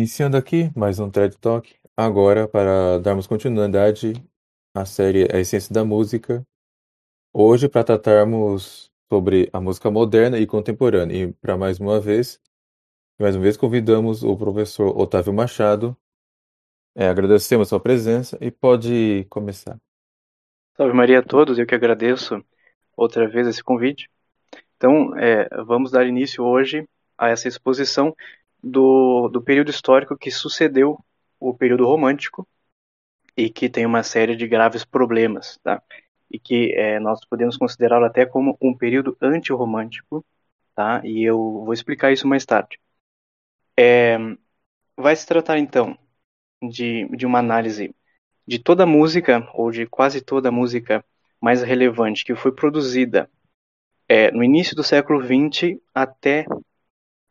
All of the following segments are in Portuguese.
Iniciando aqui mais um TED Talk, agora para darmos continuidade à série A Essência da Música, hoje para tratarmos sobre a música moderna e contemporânea. E para mais uma vez, mais uma vez convidamos o professor Otávio Machado. É, agradecemos a sua presença e pode começar. Salve Maria a todos, eu que agradeço outra vez esse convite. Então, é, vamos dar início hoje a essa exposição do, do período histórico que sucedeu o período romântico e que tem uma série de graves problemas, tá? E que é, nós podemos considerá-lo até como um período antirromântico, tá? E eu vou explicar isso mais tarde. É, vai se tratar então de, de uma análise de toda a música ou de quase toda a música mais relevante que foi produzida é, no início do século XX até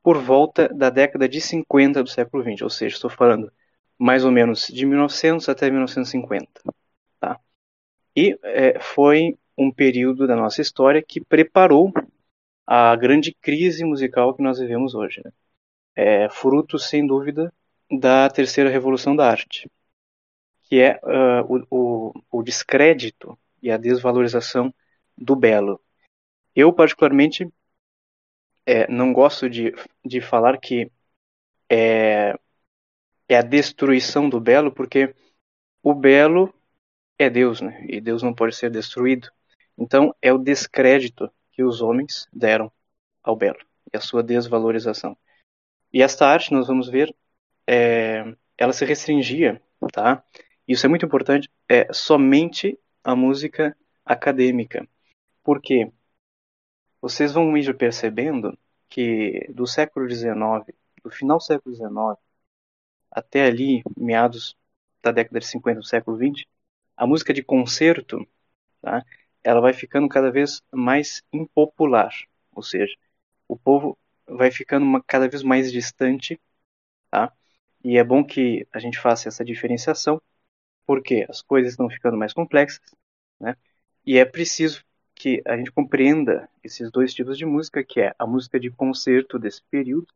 por volta da década de 50 do século XX, ou seja, estou falando mais ou menos de 1900 até 1950. Tá? E é, foi um período da nossa história que preparou a grande crise musical que nós vivemos hoje. Né? É, fruto, sem dúvida, da terceira revolução da arte, que é uh, o, o, o descrédito e a desvalorização do belo. Eu, particularmente, é, não gosto de, de falar que é, é a destruição do belo, porque o belo é Deus, né? E Deus não pode ser destruído. Então, é o descrédito que os homens deram ao belo e a sua desvalorização. E esta arte, nós vamos ver, é, ela se restringia, tá? Isso é muito importante, é somente a música acadêmica. Por quê? Vocês vão ir percebendo que do século XIX, do final do século XIX até ali, meados da década de 50 do século XX, a música de concerto, tá, ela vai ficando cada vez mais impopular, ou seja, o povo vai ficando uma, cada vez mais distante, tá? E é bom que a gente faça essa diferenciação, porque as coisas estão ficando mais complexas, né? E é preciso que a gente compreenda esses dois tipos de música, que é a música de concerto desse período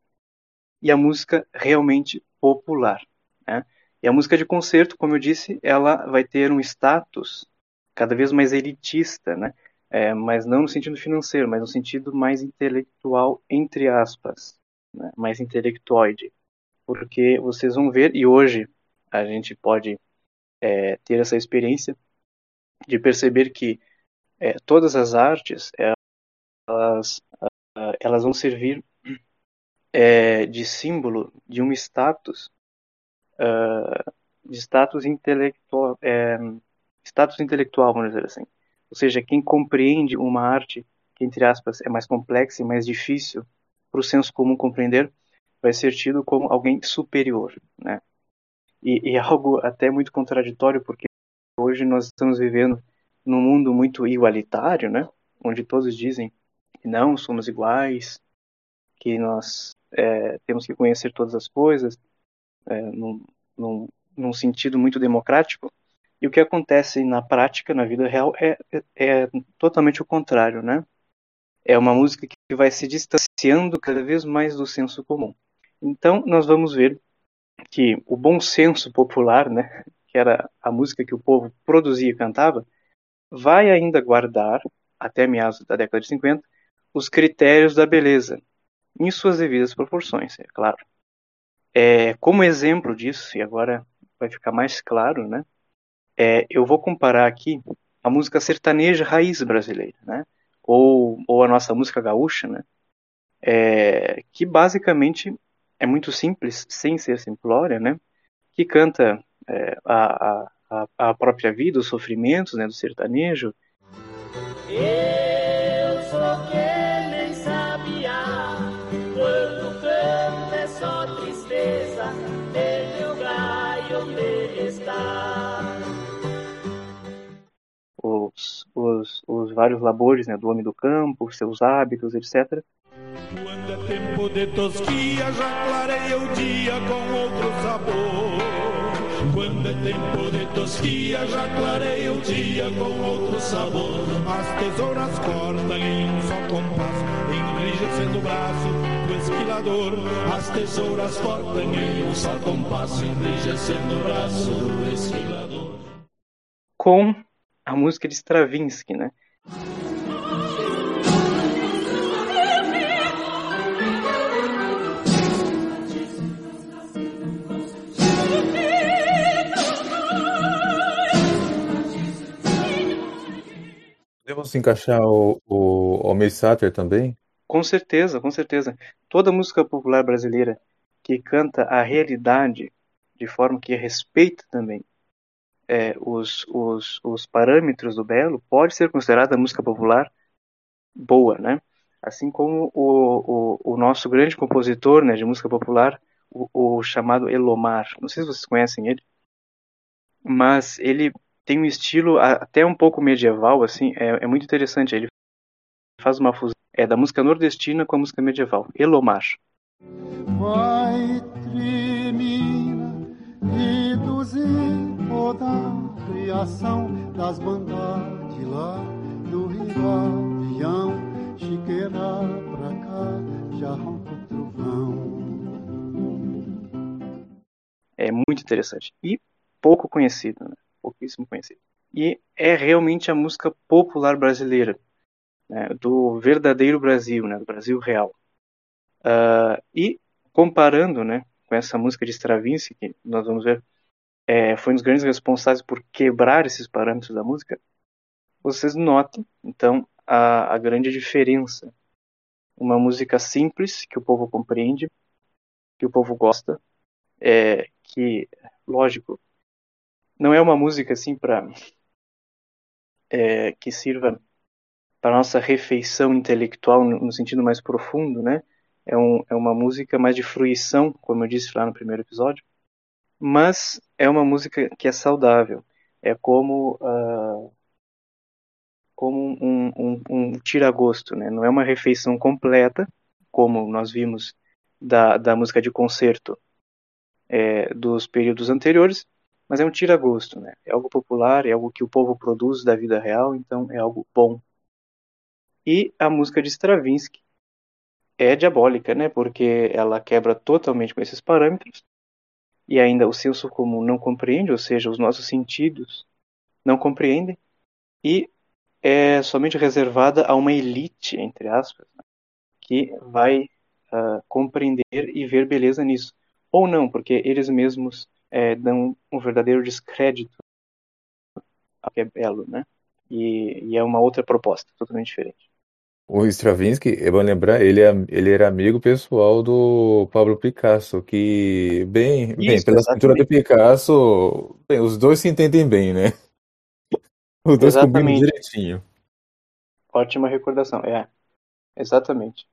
e a música realmente popular. Né? E a música de concerto, como eu disse, ela vai ter um status cada vez mais elitista, né? É, mas não no sentido financeiro, mas no sentido mais intelectual, entre aspas, né? mais intelectoide. Porque vocês vão ver, e hoje a gente pode é, ter essa experiência de perceber que é, todas as artes elas, uh, elas vão servir é, de símbolo de um status uh, de status intelectual é, status intelectual vamos dizer assim. Ou seja quem compreende uma arte que entre aspas é mais complexa e mais difícil para o senso comum compreender vai ser tido como alguém superior né? E, e algo até muito contraditório porque hoje nós estamos vivendo num mundo muito igualitário, né? Onde todos dizem que não somos iguais, que nós é, temos que conhecer todas as coisas, é, num, num, num, sentido muito democrático. E o que acontece na prática, na vida real, é, é, é totalmente o contrário, né? É uma música que vai se distanciando cada vez mais do senso comum. Então, nós vamos ver que o bom senso popular, né, que era a música que o povo produzia e cantava, vai ainda guardar, até meados da década de 50, os critérios da beleza, em suas devidas proporções, é claro. É, como exemplo disso, e agora vai ficar mais claro, né? É, eu vou comparar aqui a música sertaneja raiz brasileira, né? Ou, ou a nossa música gaúcha, né? É, que basicamente é muito simples, sem ser simplória, né? Que canta é, a, a, a, a própria vida, os sofrimentos né, do sertanejo. Eu sou que nem sabia, quando canto é só tristeza, meu onde está. Os, os, os vários labores né, do homem do campo, seus hábitos, etc. Quando é tempo de tosquia, já clareia o dia com outro sabor. Quando é tempo de tosquia, já clareia o dia com outro sabor. As tesouras cortam em um só compasso, enrijecendo o braço do esquilador, as tesouras cortam em um só compasso, enrijecendo o braço do esquilador. Com a música de Stravinsky, né? Podemos encaixar o, o Sater também? Com certeza, com certeza. Toda música popular brasileira que canta a realidade de forma que respeita também é, os, os, os parâmetros do belo pode ser considerada música popular boa, né? Assim como o, o, o nosso grande compositor né, de música popular, o, o chamado Elomar. Não sei se vocês conhecem ele, mas ele tem um estilo até um pouco medieval, assim, é, é muito interessante. Ele faz uma fusão é, da música nordestina com a música medieval. Elomar. Vai tremina, toda a criação das bandas de lá do Ribavião, chiqueira pra cá, já trovão. É muito interessante e pouco conhecido, né? Pouquíssimo conhecido. E é realmente a música popular brasileira, né, do verdadeiro Brasil, né, do Brasil real. Uh, e comparando né, com essa música de Stravinsky, que nós vamos ver, é, foi um dos grandes responsáveis por quebrar esses parâmetros da música, vocês notam, então, a, a grande diferença. Uma música simples, que o povo compreende, que o povo gosta, é, que, lógico, não é uma música assim para é, que sirva para nossa refeição intelectual no, no, sentido mais profundo, né? É, um, é uma música mais de fruição, como eu disse lá no primeiro episódio, mas é uma música que é saudável. É como uh, como um, um, um tira-gosto, né? Não é uma refeição completa, como nós vimos da, da música de concerto é, dos períodos anteriores, mas é um tira-gosto, né? É algo popular, é algo que o povo produz da vida real, então é algo bom. E a música de Stravinsky é diabólica, né? Porque ela quebra totalmente com esses parâmetros e ainda o senso comum não compreende, ou seja, os nossos sentidos não compreendem e é somente reservada a uma elite, entre aspas, né? que vai uh, compreender e ver beleza nisso. Ou não, porque eles mesmos é, dão um verdadeiro descrédito ao que é belo, né? E, e, é uma outra proposta, totalmente diferente. O Stravinsky, é bom lembrar, ele, é, ele era amigo pessoal do Pablo Picasso, que, bem, Isso, bem pela pintura de Picasso, bem, os dois se entendem bem, né? Os dois combinam direitinho. Ótima recordação, é. Exatamente.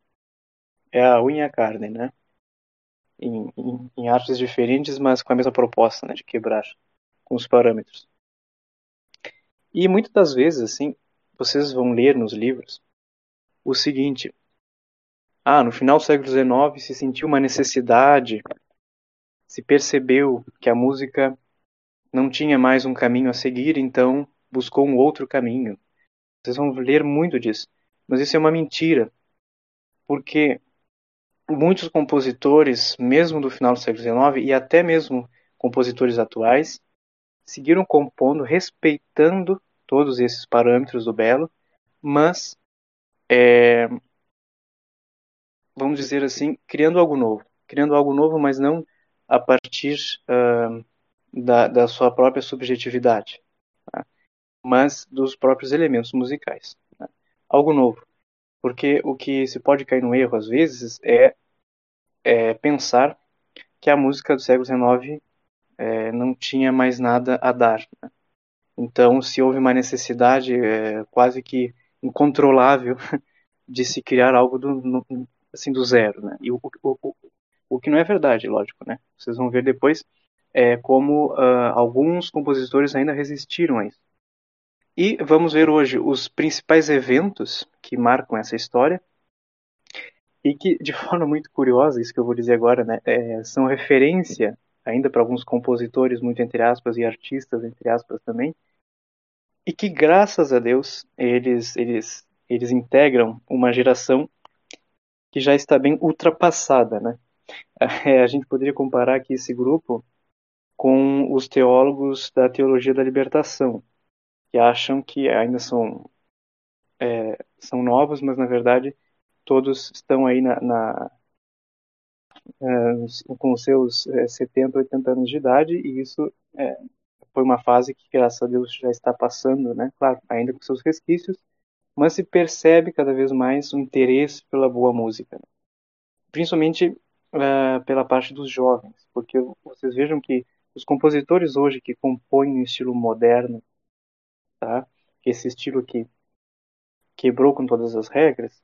É a unha carne, né? Em, em, em, artes diferentes, mas com a mesma proposta, né, de quebrar com os parâmetros. E muitas das vezes, assim, vocês vão ler nos livros o seguinte: ah, no final do século XIX se sentiu uma necessidade, se percebeu que a música não tinha mais um caminho a seguir, então buscou um outro caminho. Vocês vão ler muito disso, mas isso é uma mentira, porque muitos compositores, mesmo do final do século XIX e até mesmo compositores atuais, seguiram compondo respeitando todos esses parâmetros do belo, mas é, vamos dizer assim, criando algo novo, criando algo novo, mas não a partir uh, da, da, sua própria subjetividade, tá? mas dos próprios elementos musicais, tá? algo novo. Porque o que se pode cair no erro às vezes é é, pensar que a música do século XIX é, não tinha mais nada a dar. Né? Então, se houve uma necessidade é, quase que incontrolável de se criar algo do, no, assim, do zero. Né? E o, o, o, o, que não é verdade, lógico. Né? Vocês vão ver depois é, como uh, alguns compositores ainda resistiram a isso. E vamos ver hoje os principais eventos que marcam essa história e que, de forma muito curiosa, isso que eu vou dizer agora, né, é, são referência ainda para alguns compositores, muito entre aspas, e artistas, entre aspas, também, e que, graças a Deus, eles, eles, eles integram uma geração que já está bem ultrapassada, né? É, a gente poderia comparar aqui esse grupo com os teólogos da teologia da libertação, que acham que ainda são é, são novos, mas na verdade todos estão aí na, na é, com seus é, 70, 80 anos de idade e isso é, foi uma fase que graças a Deus já está passando, né? Claro, ainda com seus resquícios, mas se percebe cada vez mais o interesse pela boa música, né? principalmente uh, pela parte dos jovens, porque vocês vejam que os compositores hoje que compõem no estilo moderno, tá? Esse estilo que quebrou com todas as regras,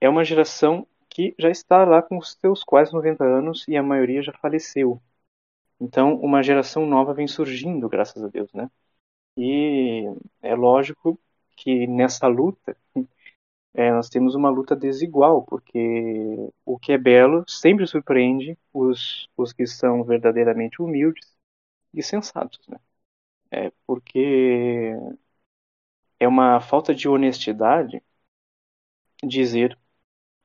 é uma geração que já está lá com os seus quase 90 anos e a maioria já faleceu. Então, uma geração nova vem surgindo, graças a Deus, né? E é lógico que nessa luta é, nós temos uma luta desigual, porque o que é belo sempre surpreende os, os que são verdadeiramente humildes e sensatos, né? É porque é uma falta de honestidade dizer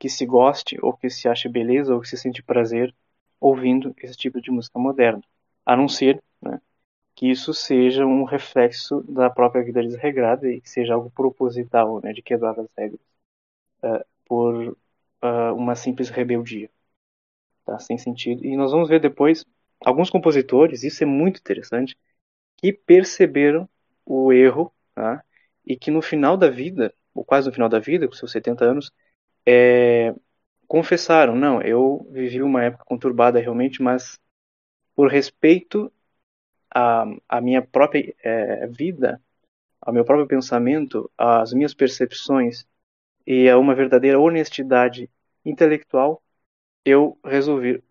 que se goste ou que se ache beleza ou que se sente prazer ouvindo esse tipo de música moderna, a não ser né, que isso seja um reflexo da própria vida desregrada e que seja algo proposital, né, de quebrar as regras uh, por uh, uma simples rebeldia, tá, sem sentido. E nós vamos ver depois alguns compositores, isso é muito interessante, que perceberam o erro tá, e que no final da vida, ou quase no final da vida, com seus 70 anos, é, confessaram, não, eu vivi uma época conturbada realmente, mas por respeito à, à minha própria é, vida, ao meu próprio pensamento, às minhas percepções e a uma verdadeira honestidade intelectual, eu resolvi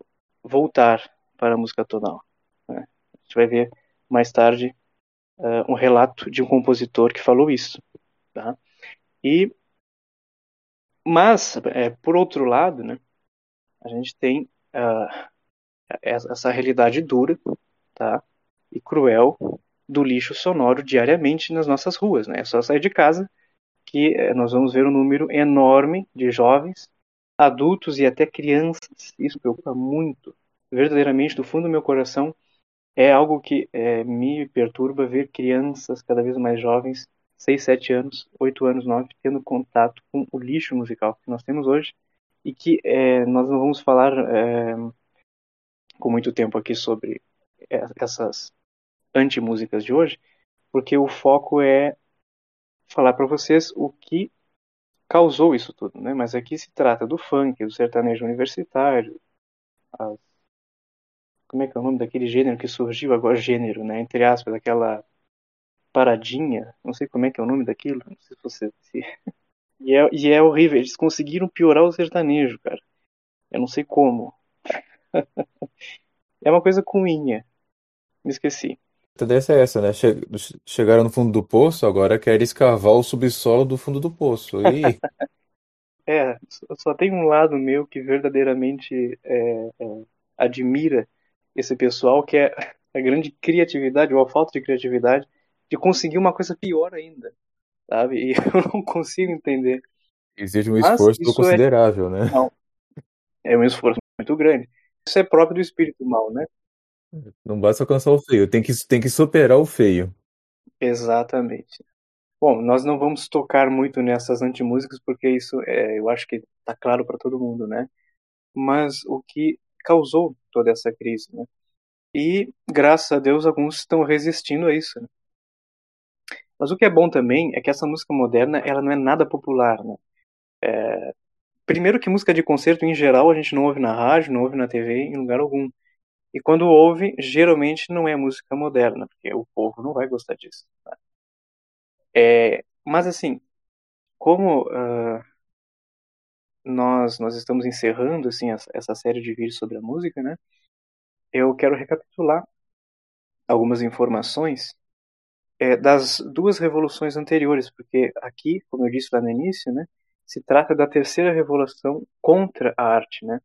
voltar para a música tonal. Né? A gente vai ver mais tarde uh, um relato de um compositor que falou isso. Tá? E mas, é, por outro lado, né, a gente tem uh, essa realidade dura tá, e cruel do lixo sonoro diariamente nas nossas ruas. Né? É só sair de casa que eh, nós vamos ver um número enorme de jovens, adultos e até crianças. Isso preocupa muito. Verdadeiramente, do fundo do meu coração, é algo que é, me perturba ver crianças cada vez mais jovens 6, 7 anos, 8 anos, 9, tendo contato com o lixo musical que nós temos hoje e que é, nós não vamos falar é, com muito tempo aqui sobre essas anti-músicas de hoje, porque o foco é falar para vocês o que causou isso tudo, né? Mas aqui se trata do funk, do sertanejo universitário, as... como é que é o nome daquele gênero que surgiu agora, gênero, né? Entre aspas, aquela paradinha, não sei como é que é o nome daquilo, não sei se você. Se... E, é, e é horrível, eles conseguiram piorar o sertanejo, cara. Eu não sei como. é uma coisa cunha. Me esqueci. A tendência é essa, né? Chegaram no fundo do poço, agora querem escavar o subsolo do fundo do poço. E... é, só tem um lado meu que verdadeiramente é, é, admira esse pessoal, que é a grande criatividade, ou a falta de criatividade, de conseguir uma coisa pior ainda, sabe? E eu não consigo entender. Exige um esforço é considerável, é... né? Não. É um esforço muito grande. Isso é próprio do espírito mal, né? Não basta alcançar o feio, tem que, tem que superar o feio. Exatamente. Bom, nós não vamos tocar muito nessas antimúsicas porque isso é, eu acho que está claro para todo mundo, né? Mas o que causou toda essa crise, né? E graças a Deus alguns estão resistindo a isso. Né? Mas o que é bom também é que essa música moderna ela não é nada popular, né? É... Primeiro que música de concerto em geral a gente não ouve na rádio, não ouve na TV, em lugar algum. E quando ouve, geralmente não é música moderna, porque o povo não vai gostar disso. Né? É... Mas assim, como uh... nós nós estamos encerrando assim essa, série de vídeos sobre a música, né? Eu quero recapitular algumas informações é, das duas revoluções anteriores, porque aqui, como eu disse lá no início, né, se trata da terceira revolução contra a arte, né,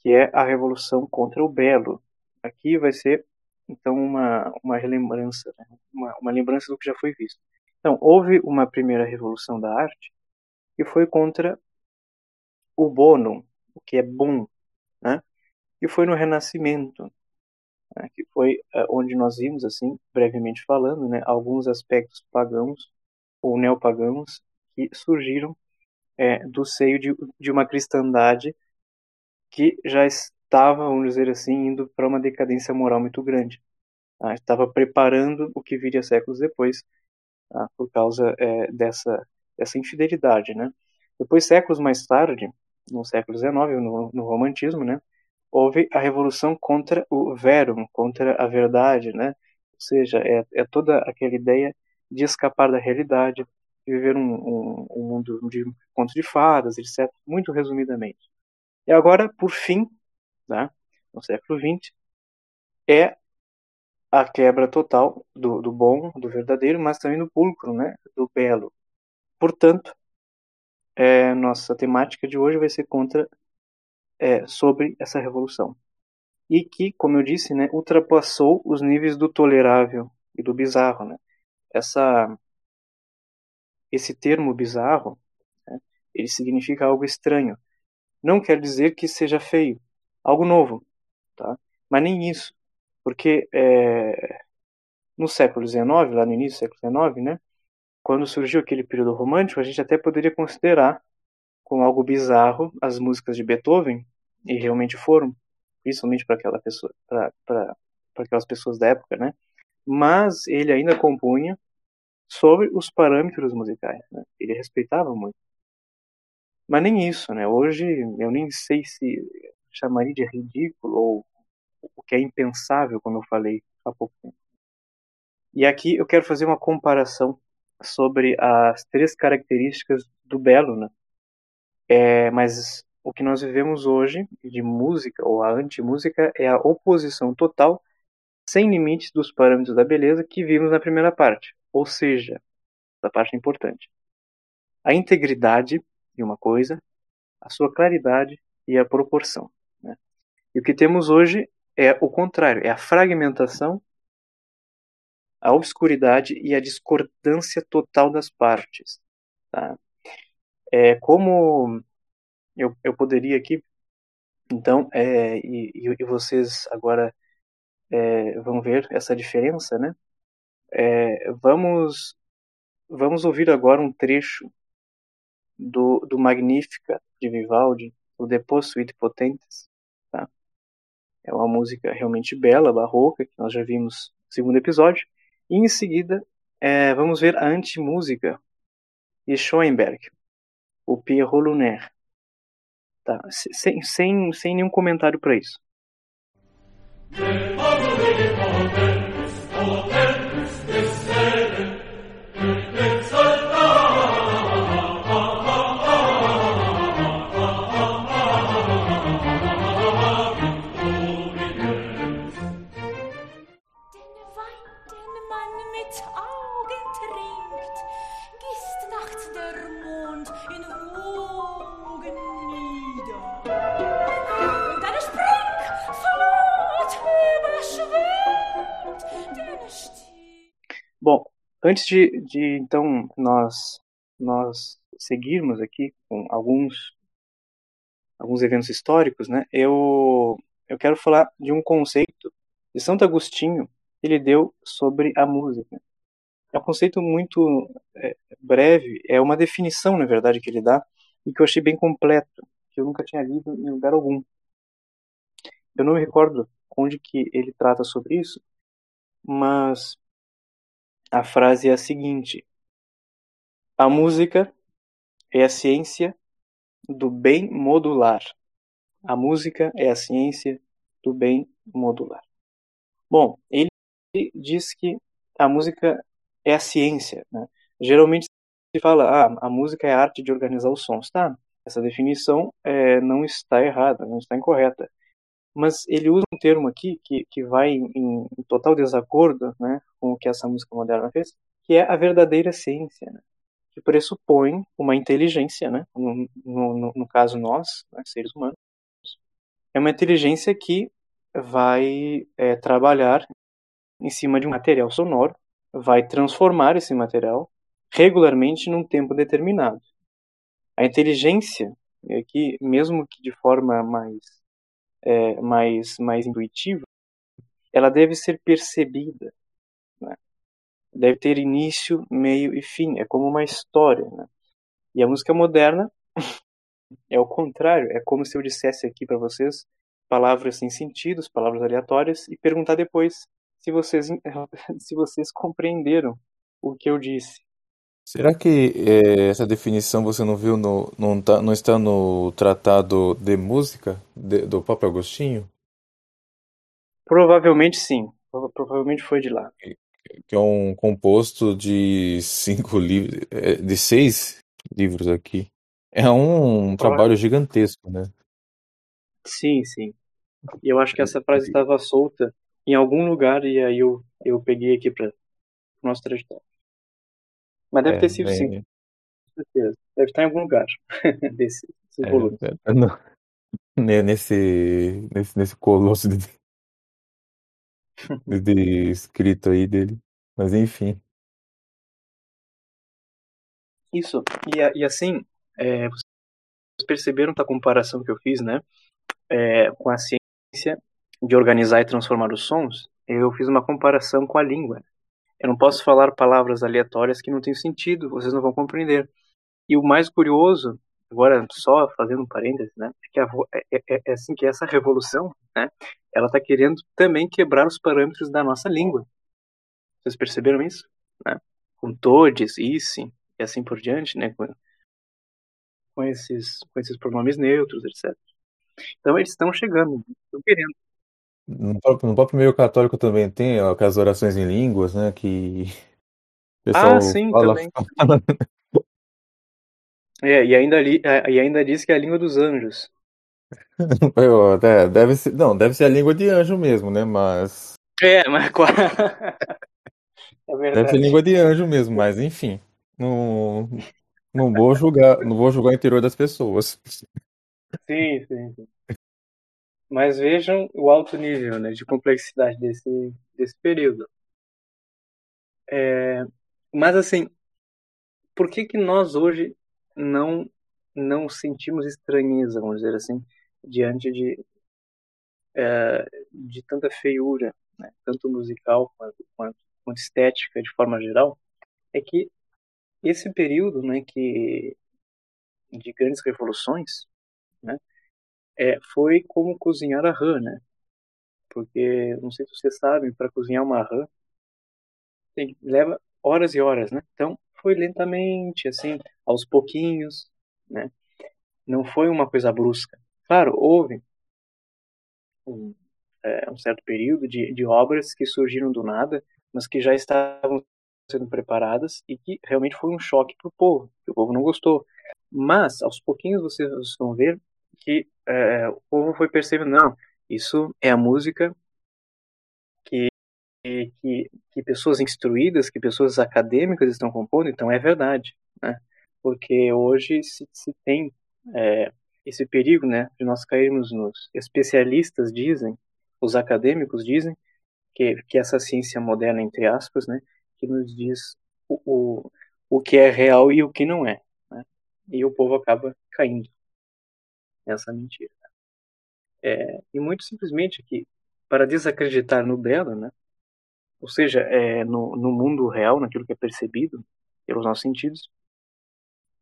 que é a revolução contra o belo. Aqui vai ser então uma uma relembrança, né, uma, uma lembrança do que já foi visto. Então houve uma primeira revolução da arte que foi contra o bono, o que é bom, né? E foi no Renascimento, né? que foi uh, onde nós vimos, assim, brevemente falando, né, alguns aspectos pagãos ou neopagãos que surgiram é, do seio de, de uma cristandade que já estava, vamos dizer assim, indo para uma decadência moral muito grande. Tá? Estava preparando o que viria séculos depois, tá? por causa é, dessa, dessa infidelidade, né? Depois, séculos mais tarde, no século XIX, no, no romantismo, né, houve a revolução contra o verum, contra a verdade, né? Ou seja, é, é toda aquela ideia de escapar da realidade, de viver um, um, um mundo de contos de fadas, etc. Muito resumidamente. E agora, por fim, né, no século XX, é a quebra total do, do bom, do verdadeiro, mas também do pulcro, né, do belo. Portanto, é, nossa temática de hoje vai ser contra é, sobre essa revolução e que, como eu disse, né, ultrapassou os níveis do tolerável e do bizarro, né? Essa esse termo bizarro, né, ele significa algo estranho. Não quer dizer que seja feio, algo novo, tá? Mas nem isso, porque é, no século XIX, lá no início do século XIX, né, quando surgiu aquele período romântico, a gente até poderia considerar como algo bizarro as músicas de Beethoven, e realmente foram, principalmente para aquela pessoa, para aquelas pessoas da época, né? Mas ele ainda compunha sobre os parâmetros musicais, né? Ele respeitava muito. Mas nem isso, né? Hoje eu nem sei se chamaria de ridículo ou o que é impensável, como eu falei há pouco tempo. E aqui eu quero fazer uma comparação sobre as três características do belo, né? É, mas o que nós vivemos hoje de música ou a anti-música é a oposição total, sem limites dos parâmetros da beleza que vimos na primeira parte. Ou seja, essa parte é importante. A integridade de uma coisa, a sua claridade e a proporção. Né? E o que temos hoje é o contrário, é a fragmentação a obscuridade e a discordância total das partes. Tá? É, como eu, eu poderia aqui, então, é, e, e vocês agora é, vão ver essa diferença, né? É, vamos, vamos ouvir agora um trecho do, do Magnífica de Vivaldi, o Depois Suite Potentes, tá? É uma música realmente bela, barroca, que nós já vimos no segundo episódio. E em seguida, é, vamos ver a anti-música de Schoenberg, o Pierrot Lunaire. Tá? Sem, sem, sem nenhum comentário para isso. Antes de, de então nós nós seguirmos aqui com alguns alguns eventos históricos, né? Eu eu quero falar de um conceito de Santo Agostinho que ele deu sobre a música. É um conceito muito é, breve, é uma definição, na verdade, que ele dá e que eu achei bem completo, que eu nunca tinha lido em lugar algum. Eu não me recordo onde que ele trata sobre isso, mas a frase é a seguinte: A música é a ciência do bem modular. A música é a ciência do bem modular. Bom, ele diz que a música é a ciência. Né? Geralmente se fala, ah, a música é a arte de organizar os sons. Tá, essa definição é, não está errada, não está incorreta mas ele usa um termo aqui que, que vai em, em total desacordo né, com o que essa música moderna fez, que é a verdadeira ciência, né, que pressupõe uma inteligência, né, no, no, no caso nós, né, seres humanos, é uma inteligência que vai é, trabalhar em cima de um material sonoro, vai transformar esse material regularmente num tempo determinado. A inteligência que mesmo que de forma mais é, mais mais intuitiva, ela deve ser percebida, né? deve ter início, meio e fim. É como uma história, né? E a música moderna é o contrário. É como se eu dissesse aqui para vocês palavras sem sentidos, palavras aleatórias e perguntar depois se vocês se vocês compreenderam o que eu disse. Será que eh, essa definição você não viu no, não, tá, não está no Tratado de Música de- do Papa Agostinho? Provavelmente sim. Prova- Provavelmente foi de lá. Que é um composto de cinco livros, de seis livros aqui. É um trabalho gigantesco, né? Sim, sim. E eu acho que essa frase estava solta em algum lugar e aí eu, eu peguei aqui para o nosso trajetório. Mas deve É, ter sido bem, sim, com certeza. Deve estar em algum lugar desse, desses é, volumes. é, é, nesse, nesse, nesse colosso de, de, de escrito aí dele. Mas enfim. Isso. E, e assim, é, vocês perceberam a comparação que eu fiz, né? É, com a ciência de organizar e transformar os sons. Eu fiz uma comparação com a língua. Eu não posso falar palavras aleatórias que não têm sentido, vocês não vão compreender. E o mais curioso, agora só fazendo um parênteses, né? É que a é, é- é assim que essa revolução, né? Ela está querendo também quebrar os parâmetros da nossa língua. Vocês perceberam isso? Né? Com todes, issem, e assim por diante, né? Com, com esses, com esses pronomes neutros, etc. Então eles estão chegando, estão querendo. No próprio, no próprio meio católico também tem ó, aquelas orações em línguas, né? Que o pessoal Ah, sim, fala, também. fala- É, e ainda, ali, é, e ainda diz que é a língua dos anjos. Eu, até, deve ser, não, deve ser a língua de anjo mesmo, né? Mas É, mas é deve verdade. ser língua de anjo mesmo, mas enfim, não, não vou julgar, não vou julgar o interior das pessoas. Sim, sim, sim. Mas vejam o alto nível né, de complexidade desse, desse período. É, mas assim, por que que nós hoje não não sentimos estranheza, vamos dizer assim, diante de é, de tanta feiura, né, tanto musical quanto, quanto, quanto estética de forma geral? É que esse período, né, que de grandes revoluções, né, é, foi como cozinhar a rã, né? Porque não sei se vocês sabem, para cozinhar uma rã tem, leva horas e horas, né? Então foi lentamente, assim, aos pouquinhos, né? Não foi uma coisa brusca. Claro, houve um, é, um certo período de, de obras que surgiram do nada, mas que já estavam sendo preparadas e que realmente foi um choque para o povo. O povo não gostou. Mas aos pouquinhos vocês vão ver que é, o povo foi percebendo, não, isso é a música que, que, que pessoas instruídas, que pessoas acadêmicas estão compondo, então é verdade, né? Porque hoje se, se tem é, esse perigo, né, de nós cairmos nos especialistas dizem, os acadêmicos dizem que, que essa ciência moderna, entre aspas, né, que nos diz o, o, o que é real e o que não é, né? E o povo acaba caindo nessa mentira. É, e muito simplesmente que para desacreditar no belo, né? Ou seja, é, no, no mundo real, naquilo que é percebido pelos nossos sentidos,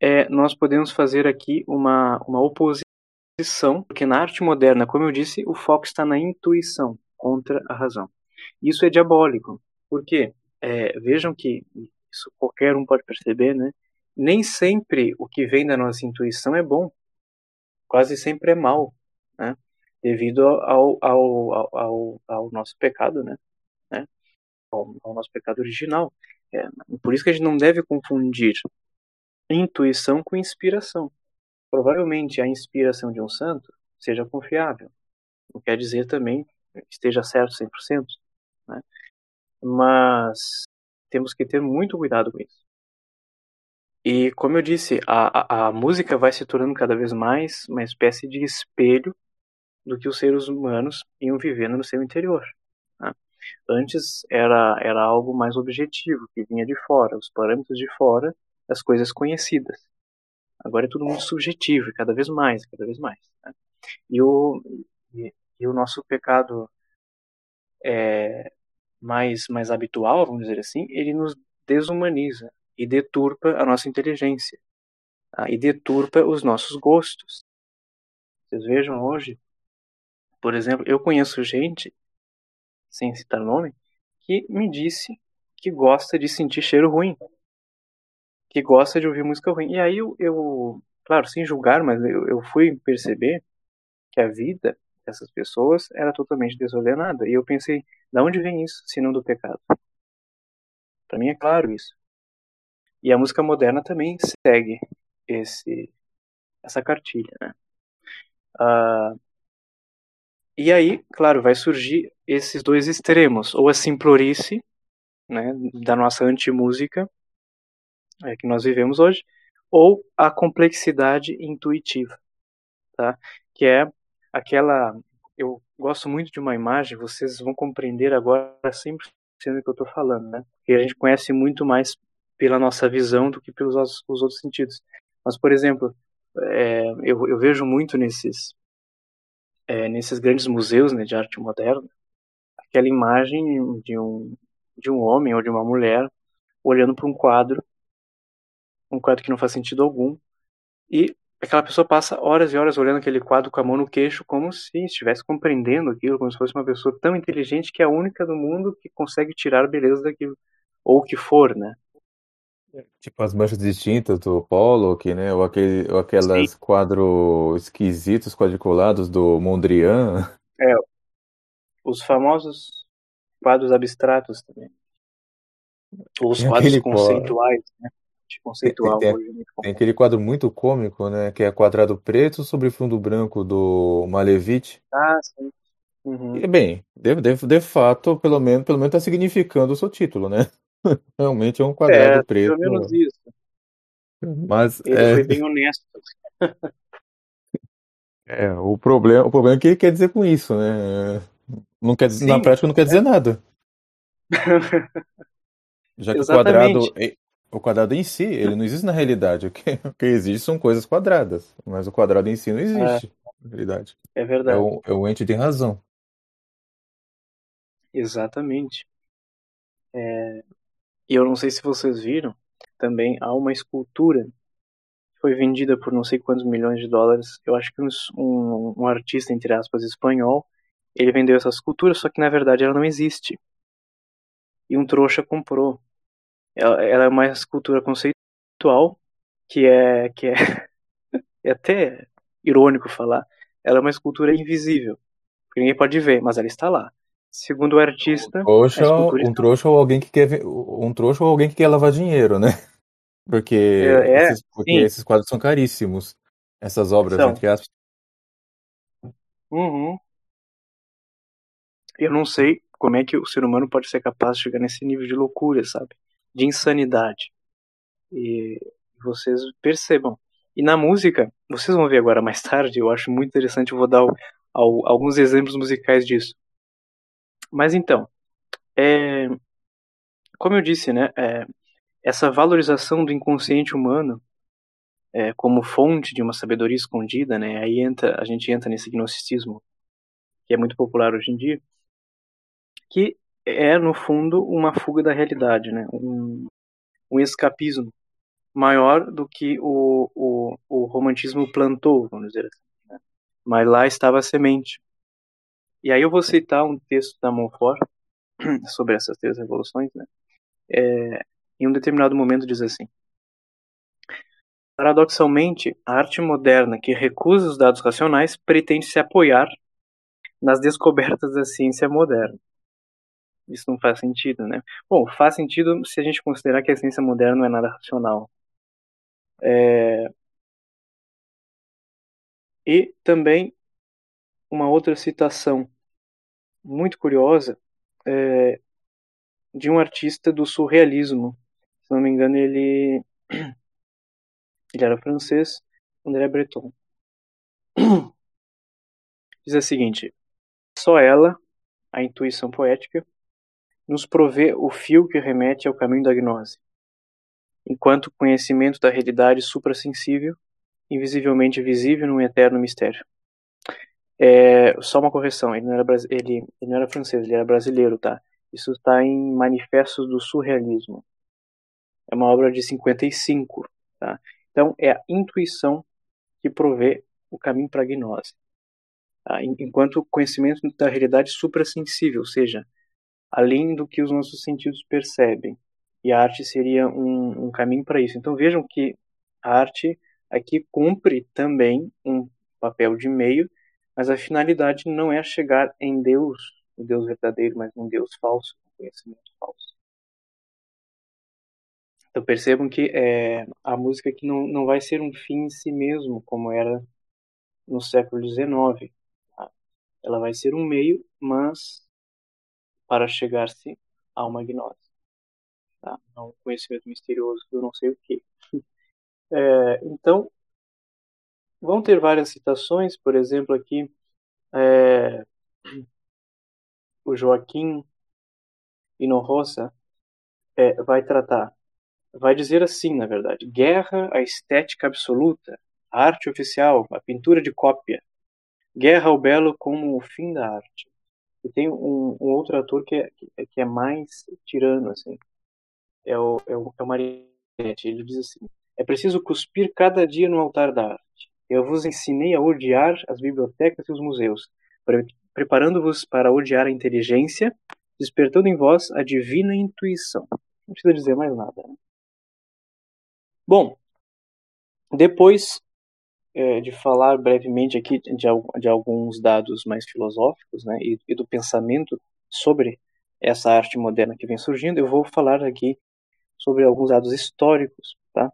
é, nós podemos fazer aqui uma, uma oposição, porque na arte moderna, como eu disse, o foco está na intuição contra a razão. Isso é diabólico, porque é, vejam que isso qualquer um pode perceber, né? Nem sempre o que vem da nossa intuição é bom, quase sempre é mal, né? Devido ao, ao, ao, ao, nosso pecado, né? né? Ao, ao nosso pecado original. É, por isso que a gente não deve confundir intuição com inspiração. Provavelmente a inspiração de um santo seja confiável. Não quer dizer também que esteja certo 100%, né? Mas temos que ter muito cuidado com isso. E como eu disse, a, a, a música vai se tornando cada vez mais uma espécie de espelho do que os seres humanos iam vivendo no seu interior. Né? Antes era, era algo mais objetivo, que vinha de fora, os parâmetros de fora, as coisas conhecidas. Agora é tudo muito subjetivo, cada vez mais, cada vez mais. Né? E, o, e, e, o nosso pecado é, mais, mais habitual, vamos dizer assim, ele nos desumaniza e deturpa a nossa inteligência tá? e deturpa os nossos gostos. Vocês vejam hoje, por exemplo, eu conheço gente, sem citar nome, que me disse que gosta de sentir cheiro ruim, que gosta de ouvir música ruim. E aí eu, eu claro, sem julgar, mas eu, eu fui perceber que a vida dessas pessoas era totalmente desordenada. E eu pensei, de onde vem isso, se não do pecado? Para mim é claro isso. E a música moderna também segue esse essa cartilha, né? Uh, e aí, claro, vai surgir esses dois extremos, ou a simplorice, né, da nossa antimúsica, é, que nós vivemos hoje, ou a complexidade intuitiva, tá? Que é aquela, eu gosto muito de uma imagem, vocês vão compreender agora 100% do que eu estou falando, né? Porque a gente conhece muito mais pela nossa visão do que pelos os outros sentidos. Mas, por exemplo, é, eu, eu vejo muito nesses é, nesses grandes museus né, de arte moderna, aquela imagem de um, de um homem ou de uma mulher olhando para um quadro, um quadro que não faz sentido algum, e aquela pessoa passa horas e horas olhando aquele quadro com a mão no queixo, como se estivesse compreendendo aquilo, como se fosse uma pessoa tão inteligente que é a única do mundo que consegue tirar beleza daquilo, ou o que for, né? Tipo as manchas distintas do Pollock, né? Ou, aquele, ou aquelas Sim. quadros esquisitos quadriculados do Mondrian. É, os famosos quadros abstratos também. Os tem quadros conceituais, né? De conceitual tem, tem, é tem aquele quadro muito cômico, né? Que é quadrado preto sobre fundo branco do Malevich. Ah, sim. Uhum. E, bem, de, de, de fato, pelo menos, pelo menos tá significando o seu título, né? Realmente é um quadrado é, preto. Pelo menos isso. Mas ele é... foi bem honesto. é, o problema, o problema é que ele quer dizer com isso, né? Não quer, na prática não quer dizer nada. Já que o quadrado, o quadrado em si, ele não existe na realidade. O que, o que existe são coisas quadradas, mas o quadrado em si não existe é. na realidade. É verdade. É o, é o ente de razão. Exatamente. É, e eu não sei se vocês viram, também há uma escultura que foi vendida por não sei quantos milhões de dólares. Eu acho que um, um artista, entre aspas, espanhol, ele vendeu essa escultura, só que na verdade ela não existe. E um trouxa comprou. Ela, ela é uma escultura conceitual, que é, que é, é até irônico falar. Ela é uma escultura invisível, que ninguém pode ver, mas ela está lá. Segundo o artista, um trouxa, um trouxa ou alguém que quer um trouxa ou alguém que quer lavar dinheiro, né? Porque, é, é esses, porque esses quadros são caríssimos. Essas obras, são. entre aspas. Uhum. Eu não sei como é que o ser humano pode ser capaz de chegar nesse nível de loucura, sabe? De insanidade. E vocês percebam. E na música, vocês vão ver agora mais tarde, eu acho muito interessante, eu vou dar alguns exemplos musicais disso. Mas então, é, como eu disse, né, é, essa valorização do inconsciente humano é, como fonte de uma sabedoria escondida, né, aí entra, a gente entra nesse gnosticismo que é muito popular hoje em dia, que é no fundo uma fuga da realidade, né, um, um escapismo maior do que o, o, o romantismo plantou, vamos dizer assim. Né? Mas lá estava a semente. E aí eu vou citar um texto da Monfort sobre essas três revoluções, né? É, em um determinado momento diz assim: Paradoxalmente, a arte moderna que recusa os dados racionais pretende se apoiar nas descobertas da ciência moderna. Isso não faz sentido, né? Bom, faz sentido se a gente considerar que a ciência moderna não é nada racional. É... E também uma outra citação muito curiosa é, de um artista do surrealismo. Se não me engano, ele, ele era francês, André Breton. Diz a seguinte: só ela, a intuição poética, nos provê o fio que remete ao caminho da gnose, enquanto o conhecimento da realidade suprassensível invisivelmente visível num eterno mistério. É, só uma correção, ele não, era, ele, ele não era francês, ele era brasileiro, tá? Isso está em Manifestos do Surrealismo. É uma obra de 55, tá? Então, é a intuição que provê o caminho para a gnose. Tá? Enquanto conhecimento da realidade suprassensível, ou seja, além do que os nossos sentidos percebem. E a arte seria um, um caminho para isso. Então vejam que a arte aqui cumpre também um papel de meio, mas a finalidade não é chegar em Deus, o Deus verdadeiro, mas um Deus falso, um conhecimento falso. Então percebam que é, a música aqui não, não vai ser um fim em si mesmo, como era no século XIX. Tá? Ela vai ser um meio, mas para chegar-se a uma gnose. Tá? A um conhecimento misterioso que eu não sei o que. É, então, vão ter várias citações, por exemplo, aqui é, o Joaquim Inorrosa é, vai tratar, vai dizer assim, na verdade, guerra, a estética absoluta, a arte oficial, a pintura de cópia, guerra ao belo como o fim da arte. E tem um, um outro ator que é, que é mais tirano, assim. É o, é o, é o. Ele diz assim: É preciso cuspir cada dia no altar da arte. Eu vos ensinei a odiar as bibliotecas e os museus, preparando-vos para odiar a inteligência, despertando em vós a divina intuição. Não precisa dizer mais nada. Né? Bom, depois é, de falar brevemente aqui de, de, alguns dados mais filosóficos né, e, e, do pensamento sobre essa arte moderna que vem surgindo, eu vou falar aqui sobre alguns dados históricos. Tá?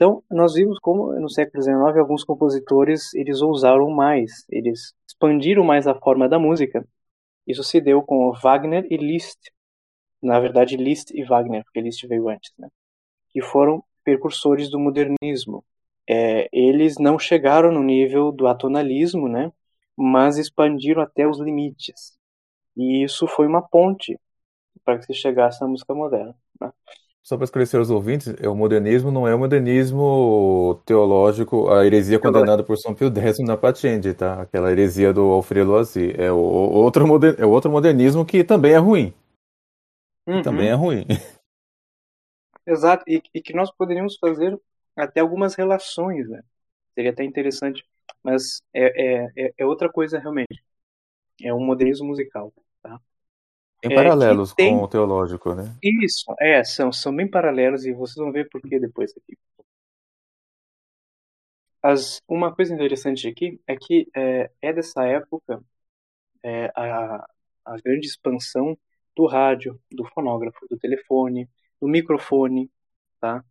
Então, nós vimos como no século XIX alguns compositores eles ousaram mais, eles expandiram mais a forma da música. Isso se deu com Wagner e Liszt. Na verdade, Liszt e Wagner, porque Liszt veio antes, né? que foram precursores do modernismo é, eles não chegaram no nível do atonalismo, né? Mas expandiram até os limites. E isso foi uma ponte para que se chegasse à música moderna. Né? Só para esclarecer os ouvintes, o modernismo não é o modernismo teológico, a heresia condenada por São Pio X na Patente, tá? Aquela heresia do Alfredo Loisy. É o, outro, moder, é outro modernismo que também é ruim. Uhum. Também é ruim. Exato, e, e que nós poderíamos fazer até algumas relações, né? Seria até interessante, mas é, é, é, é outra coisa realmente. É um modernismo musical? Tem paralelos é, tem... com o teológico, né? Isso, é, são, são bem paralelos e vocês vão ver por que depois aqui. As, uma coisa interessante aqui é que é, é dessa época é, a, a grande expansão do rádio, do fonógrafo, do telefone, do microfone, tá?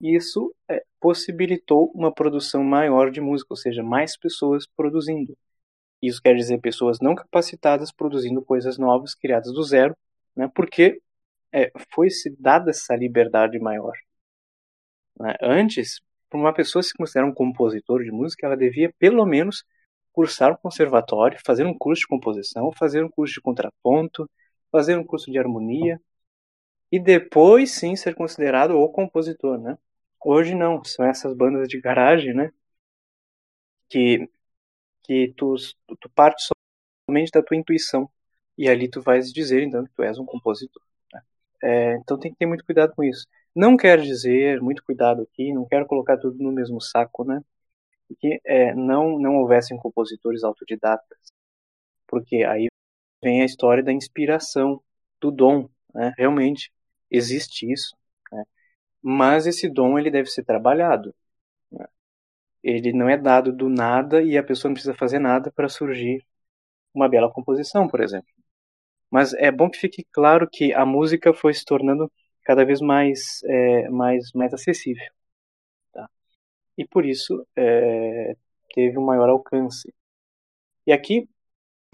Isso é, possibilitou uma produção maior de música, ou seja, mais pessoas produzindo. Isso quer dizer pessoas não capacitadas produzindo coisas novas, criadas do zero, né, porque é, foi-se dada essa liberdade maior. Né? Antes, para uma pessoa se considerar um compositor de música, ela devia pelo menos cursar um conservatório, fazer um curso de composição, fazer um curso de contraponto, fazer um curso de harmonia, e depois sim ser considerado o compositor, né? Hoje não, são essas bandas de garagem, né? Que, que tu, tu parte somente da tua intuição. E ali tu vais dizer, então, que tu és um compositor. Né? É, então tem que ter muito cuidado com isso. Não quero dizer, muito cuidado aqui, não quero colocar tudo no mesmo saco, né? Que é, não, não houvessem compositores autodidatas. Porque aí vem a história da inspiração, do dom, né? Realmente existe isso mas esse dom ele deve ser trabalhado. Ele não é dado do nada e a pessoa não precisa fazer nada para surgir uma bela composição, por exemplo. Mas é bom que fique claro que a música foi se tornando cada vez mais é, mais mais acessível, tá? e por isso é, teve um maior alcance. E aqui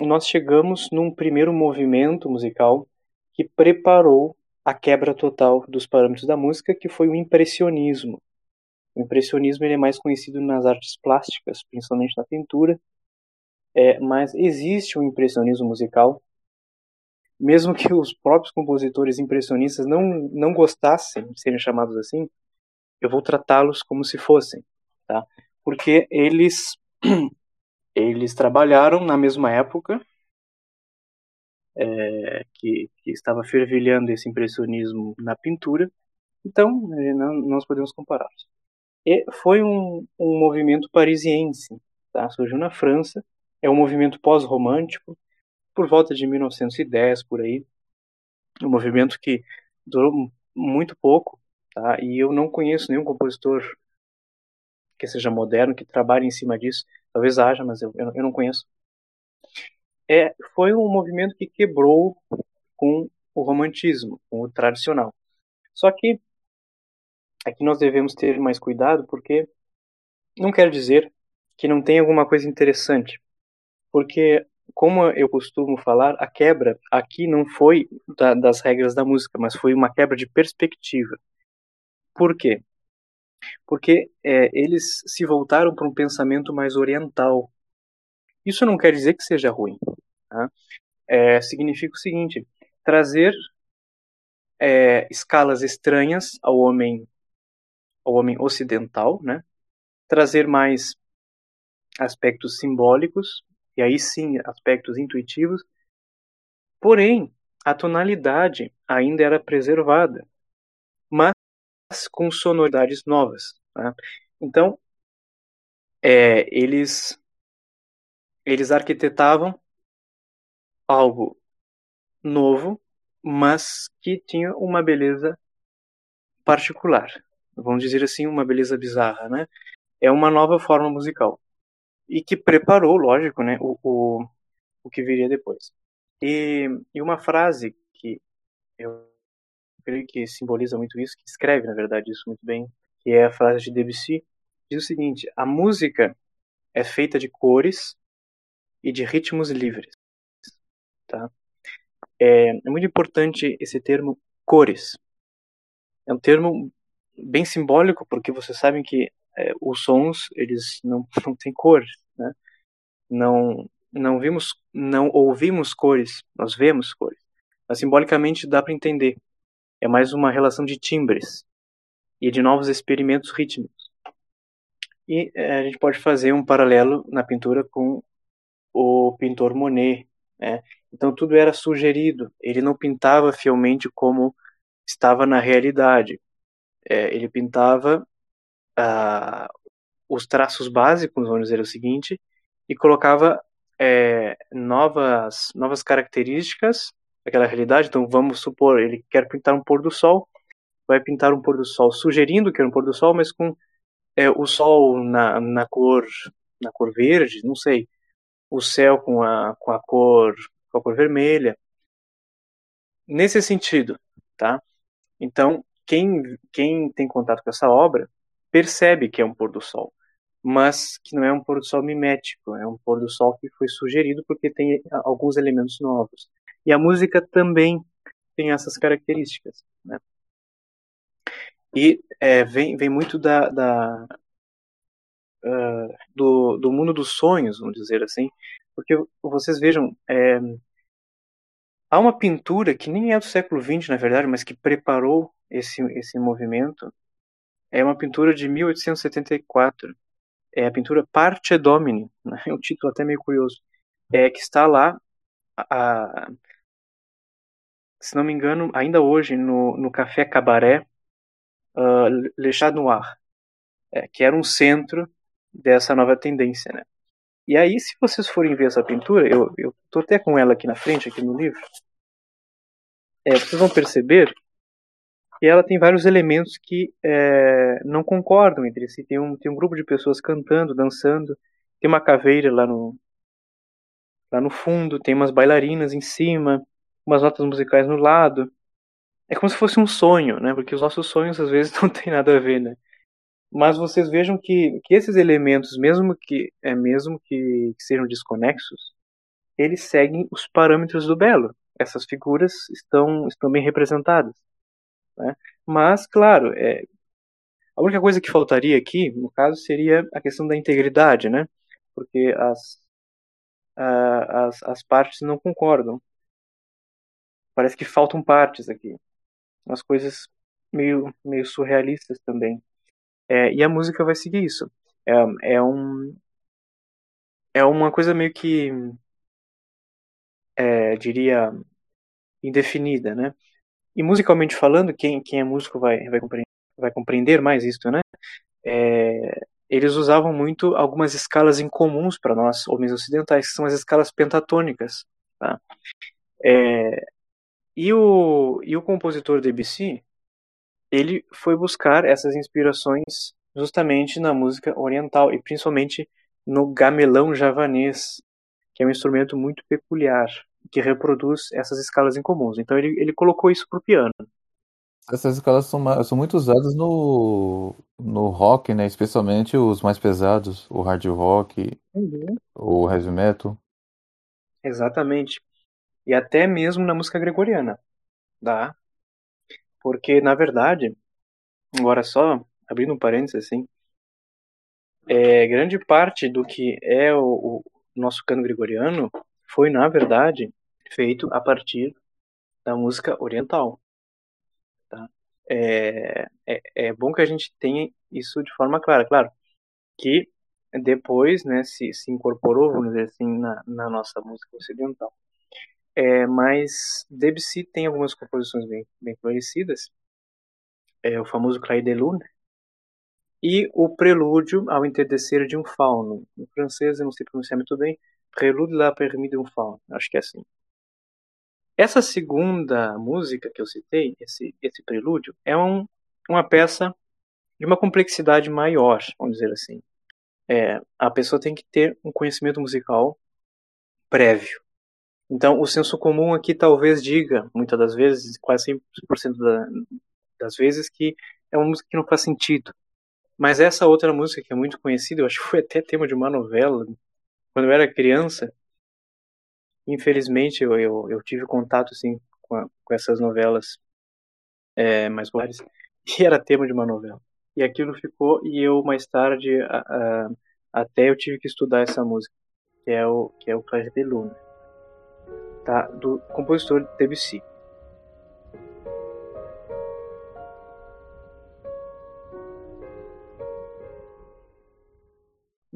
nós chegamos num primeiro movimento musical que preparou a quebra total dos parâmetros da música, que foi o impressionismo. O impressionismo ele é mais conhecido nas artes plásticas, principalmente na pintura, é, mas existe um impressionismo musical, mesmo que os próprios compositores impressionistas não, não gostassem de serem chamados assim, eu vou tratá-los como se fossem, tá? porque eles eles trabalharam na mesma época é, que, que, estava fervilhando esse impressionismo na pintura, então é, não, nós podemos comparar. E foi um, um movimento parisiense, tá? surgiu na França, é um movimento pós-romântico, por volta de 1910 por aí, um movimento que durou muito pouco, tá? E eu não conheço nenhum compositor que seja moderno que trabalhe em cima disso. Talvez haja, mas eu, eu não conheço. É, foi um movimento que quebrou com o romantismo, com o tradicional. Só que aqui nós devemos ter mais cuidado, porque não quer dizer que não tem alguma coisa interessante. Porque como eu costumo falar, a quebra aqui não foi da, das regras da música, mas foi uma quebra de perspectiva. Por quê? Porque é, eles se voltaram para um pensamento mais oriental. Isso não quer dizer que seja ruim. Tá? É, significa o seguinte: trazer é, escalas estranhas ao homem, ao homem ocidental, né? trazer mais aspectos simbólicos e aí sim aspectos intuitivos. Porém, a tonalidade ainda era preservada, mas com sonoridades novas. Né? Então, é, eles eles arquitetavam algo novo, mas que tinha uma beleza particular. Vamos dizer assim, uma beleza bizarra, né? É uma nova forma musical e que preparou, lógico, né, o, o, o que viria depois. E, e uma frase que eu creio que simboliza muito isso, que escreve, na verdade, isso muito bem, que é a frase de Debussy, diz o seguinte: a música é feita de cores e de ritmos livres, tá? É, é muito importante esse termo cores. É um termo bem simbólico porque vocês sabem que é, os sons eles não, não têm cores, né? Não não vimos, não ouvimos cores, nós vemos cores. Mas simbolicamente dá para entender. É mais uma relação de timbres e de novos experimentos rítmicos. E é, a gente pode fazer um paralelo na pintura com o pintor Monet. Né? Então tudo era sugerido. Ele não pintava fielmente como estava na realidade. É, ele pintava uh, os traços básicos, vamos dizer o seguinte, e colocava é, novas, novas características daquela realidade. Então, vamos supor, ele quer pintar um pôr do sol, vai pintar um pôr do sol sugerindo que é um pôr do sol, mas com é, o sol na, na cor na cor verde, não sei, o céu com a, com a cor com a cor vermelha. Nesse sentido, tá? Então, quem, quem tem contato com essa obra percebe que é um pôr do sol, mas que não é um pôr do sol mimético, é um pôr do sol que foi sugerido porque tem alguns elementos novos. E a música também tem essas características, né? E é, vem, vem muito da, da uh, do, do mundo dos sonhos, vamos dizer assim, porque vocês vejam, é, há uma pintura que nem é do século XX, na verdade, mas que preparou esse, esse movimento, é uma pintura de 1874. É a pintura Parte Domini, né? é um título até meio curioso. É que está lá, a, se não me engano, ainda hoje no, no Café Cabaré uh, Le Chat Noir, é, que era um centro dessa nova tendência, né? E aí, se vocês forem ver essa pintura, eu, tô até com ela aqui na frente, aqui no livro, é, vocês vão perceber e ela tem vários elementos que é, não concordam entre si. Tem um, tem um grupo de pessoas cantando, dançando, tem uma caveira lá no, lá no fundo, tem umas bailarinas em cima, umas notas musicais no lado. É como se fosse um sonho, né? Porque os nossos sonhos às vezes não tem nada a ver, né? Mas vocês vejam que, que esses elementos, mesmo que é mesmo que, que sejam desconexos, eles seguem os parâmetros do belo. Essas figuras estão estão bem representadas. Né? Mas, claro, é, a única coisa que faltaria aqui, no caso, seria a questão da integridade, né? Porque as, as, as partes não concordam. Parece que faltam partes aqui. Umas coisas meio, meio surrealistas também. É, e a música vai seguir isso. É, é um é uma coisa meio que é, diria indefinida, né? E musicalmente falando, quem, quem é músico vai, vai, compreender, vai compreender mais isso, né? É, eles usavam muito algumas escalas incomuns para nós, homens ocidentais, que são as escalas pentatônicas. Tá? É, e, o, e o compositor Debussy, ele foi buscar essas inspirações justamente na música oriental, e principalmente no gamelão javanês, que é um instrumento muito peculiar, que reproduz essas escalas incomuns. Então ele, ele colocou isso para o piano. Essas escalas são, são muito usadas no, no rock, né? Especialmente os mais pesados, o hard rock, uhum. o heavy metal. Exatamente. E até mesmo na música gregoriana, tá? Porque, na verdade, agora só abrindo um parênteses assim, é, grande parte do que é o, o nosso cano gregoriano foi, na verdade, feito a partir da música oriental. Tá? É, é, é, bom que a gente tenha isso de forma clara. Claro que depois né, se, se incorporou, vamos dizer assim, na, na nossa música ocidental. É, mas Debussy tem algumas composições bem, bem conhecidas. É o famoso Clair de Lune e o prelúdio ao entardecer de um fauno. Em francês eu não sei pronunciar muito bem. Prélude la permis d'un fauno. Acho que é assim. Essa segunda música que eu citei, esse, esse prelúdio, é um, uma peça de uma complexidade maior, vamos dizer assim. É, a pessoa tem que ter um conhecimento musical prévio. Então, o senso comum aqui talvez diga, muitas das vezes, quase 100% da, das vezes, que é uma música que não faz sentido. Mas essa outra música que é muito conhecida, eu acho que foi até tema de uma novela, quando eu era criança, infelizmente eu, eu, eu tive contato assim com, a, com essas novelas é, mais populares e era tema de uma novela e aquilo ficou e eu mais tarde a, a, até eu tive que estudar essa música que é o que é o Clash de Luna tá do compositor Debussy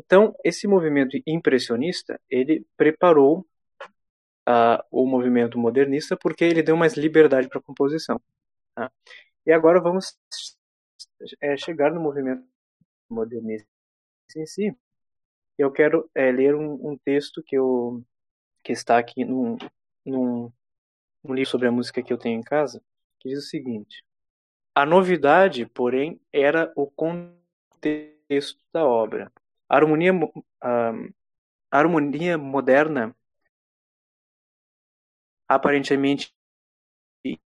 Então, esse movimento impressionista, ele preparou uh, o movimento modernista porque ele deu mais liberdade para a composição. Tá? E agora vamos é, chegar no movimento modernista em si. Eu quero é, ler um, um, texto que, eu, que está aqui num, num, num livro sobre a música que eu tenho em casa, que diz o seguinte: A novidade, porém, era o contexto da obra. A harmonia, a, a harmonia moderna aparentemente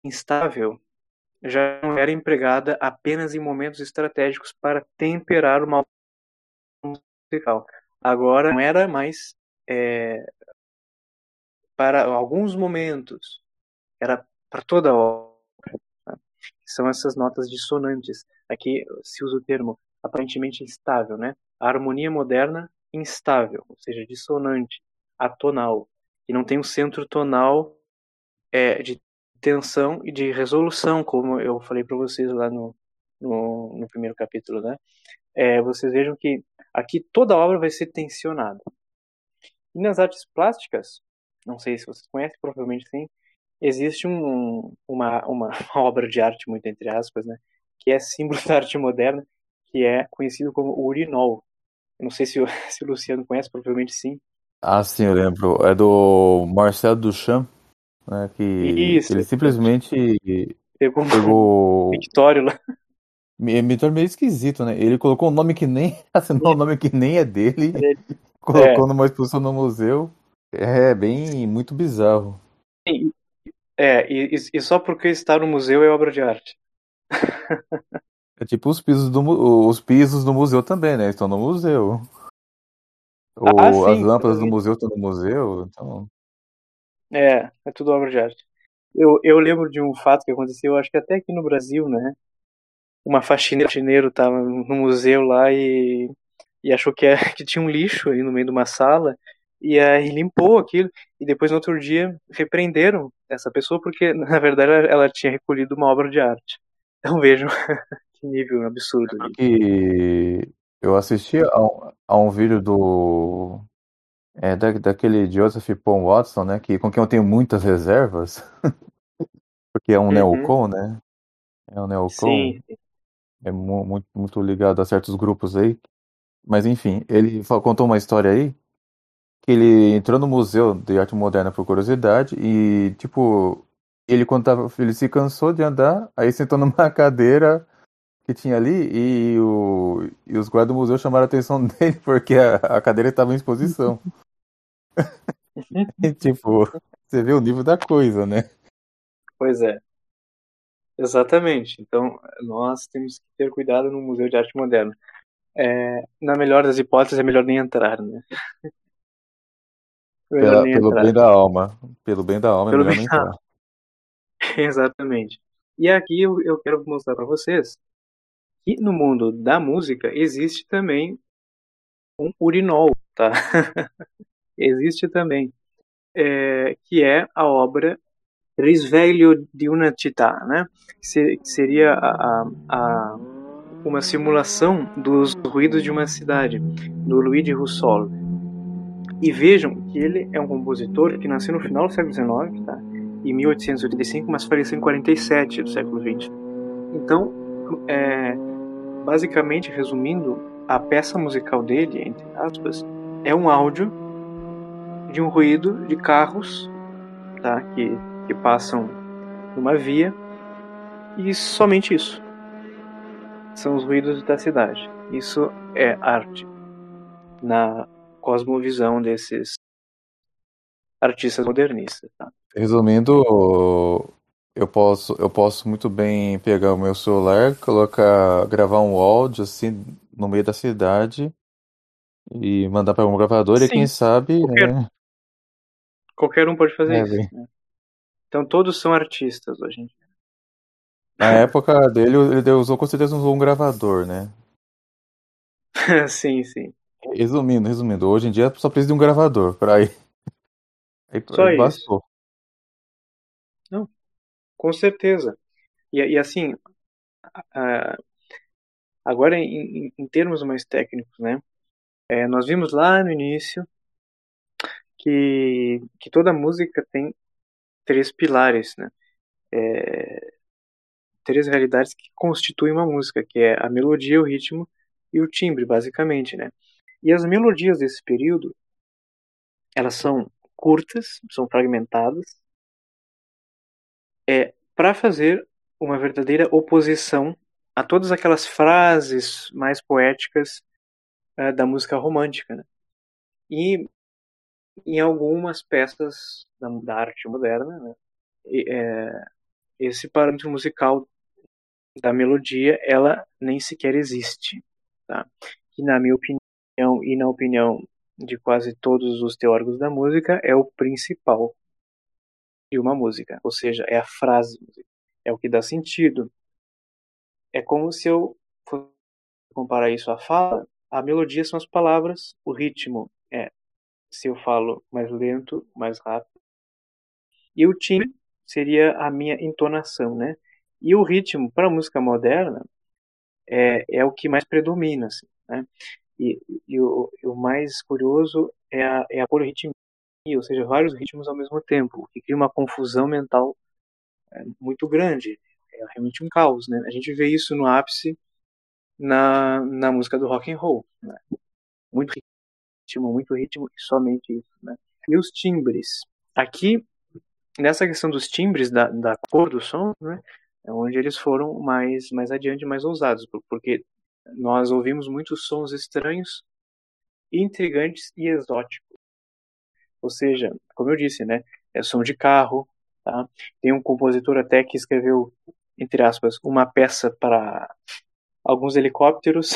instável já não era empregada apenas em momentos estratégicos para temperar o mal musical. Agora não era mais é, para alguns momentos, era para toda a obra. Tá? São essas notas dissonantes. Aqui se usa o termo aparentemente instável, né? A harmonia moderna instável, ou seja, dissonante, atonal, e não tem um centro tonal é, de tensão e de resolução, como eu falei para vocês lá no, no, no, primeiro capítulo, né? É, vocês vejam que aqui toda a obra vai ser tensionada. E nas artes plásticas, não sei se vocês conhecem, provavelmente sim, existe um, uma, uma obra de arte, muito entre aspas, né? Que é símbolo da arte moderna, que é conhecido como o urinol. Eu não sei se o, se o Luciano conhece, provavelmente sim. Ah, sim, eu lembro. É do Marcel Duchamp. Né, que Isso, ele simplesmente pegou, pegou... Victório lá. Victório meio esquisito, né? Ele colocou um nome que nem assinou um nome que nem é dele, colocou é. numa exposição no museu. É bem muito bizarro. É, e, e só porque está no museu é obra de arte. É tipo os pisos do os pisos do museu também, né? Estão no museu. Ah, Ou sim, as lâmpadas do museu estão no museu, então. É, é tudo obra de arte. Eu, eu lembro de um fato que aconteceu, acho que até aqui no Brasil, né? Uma faxineira, faxineiro tava no museu lá e, e achou que, é, que tinha um lixo ali no meio de uma sala e aí limpou aquilo e depois no outro dia repreenderam essa pessoa porque na verdade ela, ela tinha recolhido uma obra de arte. Então vejam que nível absurdo. Que Eu assisti a um, a um vídeo do. É, da, daquele Joseph Paul Watson, né? Que, com quem eu tenho muitas reservas. porque é um Uhum. neocon, né? É um neocon. Sim, É mu- muito, muito ligado a certos grupos aí. Mas enfim, ele contou uma história aí que ele entrou no Museu de Arte Moderna por curiosidade e, tipo, ele quando tava, ele se cansou de andar, aí sentou numa cadeira que tinha ali e, o, e os guardas do museu chamaram a atenção dele porque a, a cadeira estava em exposição. E, tipo, você vê o nível da coisa, né? pois é. Exatamente. Então, nós temos que ter cuidado no Museu de Arte Moderna. É, na melhor das hipóteses, é melhor nem entrar, né? Pela- pelo entrar. bem da alma. Pelo bem da alma, Pelo é melhor nem entrar. Exatamente. E aqui eu, eu quero mostrar para vocês que no mundo da música existe também um urinol, tá? existe também, é, que é a obra Risveglio di una città, né? Que se- que seria a- a- uma simulação dos ruídos de uma cidade, do Luigi Russolo. E vejam que ele é um compositor que nasceu no final do século XIX, tá? em 1885, mas faleceu em 47 do século XX. Então, é, basicamente, resumindo, a peça musical dele, entre aspas, é um áudio de um ruído de carros tá, que, que passam numa via e somente isso. São os ruídos da cidade. Isso é arte na cosmovisão desses artistas modernistas. Tá? Resumindo, eu posso, eu posso muito bem pegar o meu celular, colocar, gravar um áudio assim no meio da cidade e mandar para um gravador e Sim, quem sabe, qualquer- né? Qualquer um pode fazer É, isso. né? Então todos são artistas hoje em dia. Na época dele, ele usou com certeza usou um gravador, né? sim, sim. Resumindo, resumindo, hoje em dia só precisa de um gravador para ir. Aí Só isso. bastou. Com certeza. E, e assim, a- agora em, em- em termos mais técnicos, né? é, nós vimos lá no início que, que toda música tem três pilares, né? É, três realidades que constituem uma música, que é a melodia, o ritmo e o timbre, basicamente, né? E as melodias desse período, elas são curtas, são fragmentadas, é para fazer uma verdadeira oposição a todas aquelas frases mais poéticas eh, da música romântica, né? E em algumas peças da, da arte moderna, né? e, eh, esse parâmetro musical da melodia, ela nem sequer existe, tá? Que na minha opinião e na opinião de quase todos os teóricos da música é o principal de uma música, ou seja, é a frase, é o que dá sentido. É como se eu fosse comparar isso à fala, a melodia são as palavras, o ritmo é se eu falo mais lento, mais rápido. E o timbre seria a minha entonação, né? E o ritmo para a música moderna é, é o que mais predomina, assim, né? E, e o, e o mais curioso é a, é a polirritmia, ou seja, vários ritmos ao mesmo tempo, o que cria uma confusão mental é, muito grande. É realmente um caos, né? A gente vê isso no ápice na, na música do rock and roll, né? Muito ritmo, muito ritmo e somente isso, né? E os timbres. Aqui, nessa questão dos timbres da, da cor do som, né? É onde eles foram mais, mais adiante, mais ousados, porque nós ouvimos muitos sons estranhos, intrigantes e exóticos. Ou seja, como eu disse, né? É som de carro, tá? Tem um compositor até que escreveu, entre aspas, uma peça para alguns helicópteros.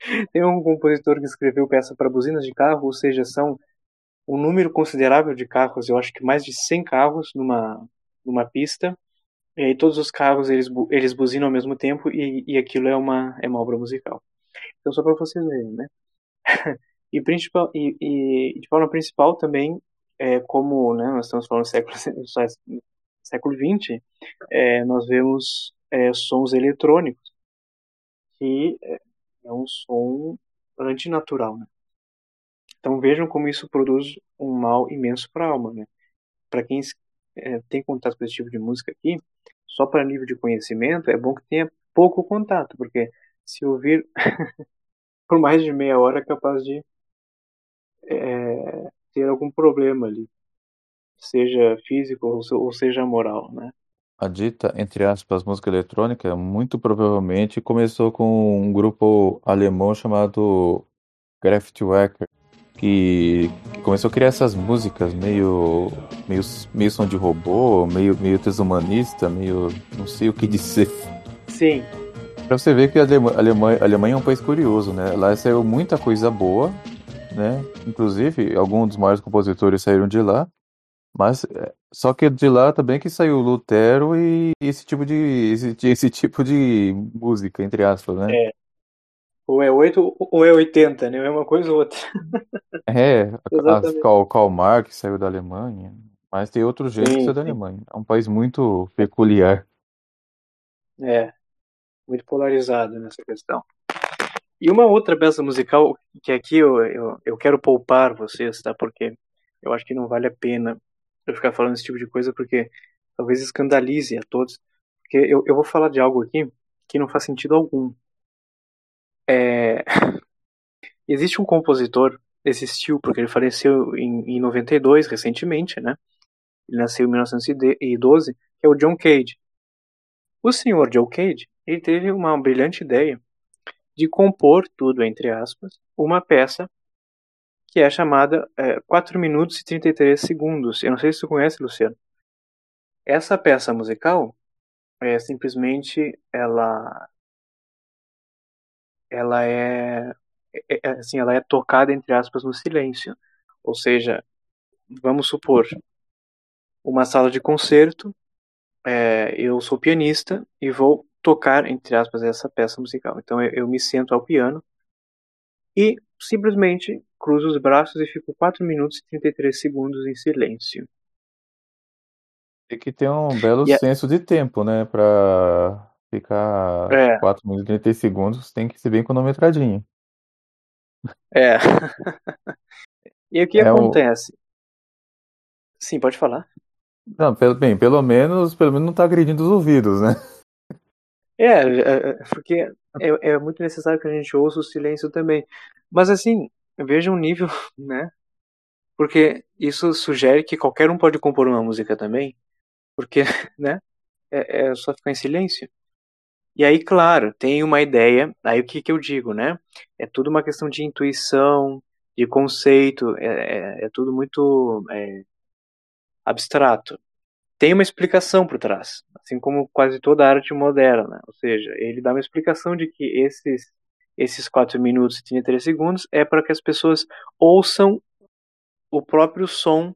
Tem um compositor que escreveu peça para buzinas de carro, ou seja, são um número considerável de carros, eu acho que mais de 100 carros numa, numa pista, e aí todos os carros eles, bu- eles buzinam ao mesmo tempo e, e aquilo é uma, é uma obra musical. Então só para vocês verem, né? e, principal, e, e de forma principal também, é, como né, nós estamos falando do século, século XX, é, nós vemos é, sons eletrônicos que é, é um som antinatural, né? Então vejam como isso produz um mal imenso para a alma, né? Para quem é, tem contato com esse tipo de música aqui, só para nível de conhecimento, é bom que tenha pouco contato, porque se ouvir por mais de meia hora é capaz de é, ter algum problema ali, seja físico ou seja moral, né? A dita, entre aspas, música eletrônica, muito provavelmente começou com um grupo alemão chamado Kraftwerk, que, que começou a criar essas músicas meio, meio, meio som de robô, meio, meio desumanista, meio não sei o que dizer. Sim. Pra você ver que a Alemanha, a Alemanha é um país curioso, né? Lá saiu muita coisa boa, né? Inclusive, alguns dos maiores compositores saíram de lá. Mas é, só que de lá também que saiu Lutero e esse tipo de esse, esse tipo de música, entre aspas, né? É. Ou é 8 ou é 80, né? É uma coisa ou outra. É, Karl, Karl Marx saiu da Alemanha, mas tem outro jeito sim, que saiu da Alemanha. É um país muito peculiar. É, muito polarizado nessa questão. E uma outra peça musical que aqui eu, eu, eu quero poupar vocês, tá? Porque eu acho que não vale a pena eu ficar falando esse tipo de coisa porque talvez escandalize a todos. Porque eu, eu vou falar de algo aqui que não faz sentido algum. É... Existe um compositor, existiu porque ele faleceu em, em 92, recentemente, né? Ele nasceu em 1912, que é o John Cage. O senhor John Cage, ele teve uma brilhante ideia de compor tudo, entre aspas, uma peça que é chamada é, 4 minutos e 33 segundos. Eu não sei se você conhece, Luciano. Essa peça musical é simplesmente ela ela é, é, é assim, ela é tocada entre aspas no silêncio. Ou seja, vamos supor uma sala de concerto, é, eu sou pianista e vou tocar entre aspas essa peça musical. Então eu, eu me sento ao piano e simplesmente cruzo os braços e fico 4 minutos e 33 segundos em silêncio. Tem que ter um belo e senso de tempo, né? Pra ficar é. 4 minutos e 33 segundos, tem que ser bem cronometradinho. É. e o que é acontece? O... Sim, pode falar. Não, pelo, bem, pelo menos, pelo menos não tá agredindo os ouvidos, né? É, é, é porque é, é muito necessário que a gente ouça o silêncio também. Mas assim, veja um nível, né? Porque isso sugere que qualquer um pode compor uma música também, porque, né? É, é só ficar em silêncio. E aí, claro, tem uma ideia, aí o que, que eu digo, né? É tudo uma questão de intuição, de conceito, é, é, é tudo muito é, abstrato. Tem uma explicação por trás, assim como quase toda a arte moderna, ou seja, ele dá uma explicação de que esses esses 4 minutos e 33 segundos é para que as pessoas ouçam o próprio som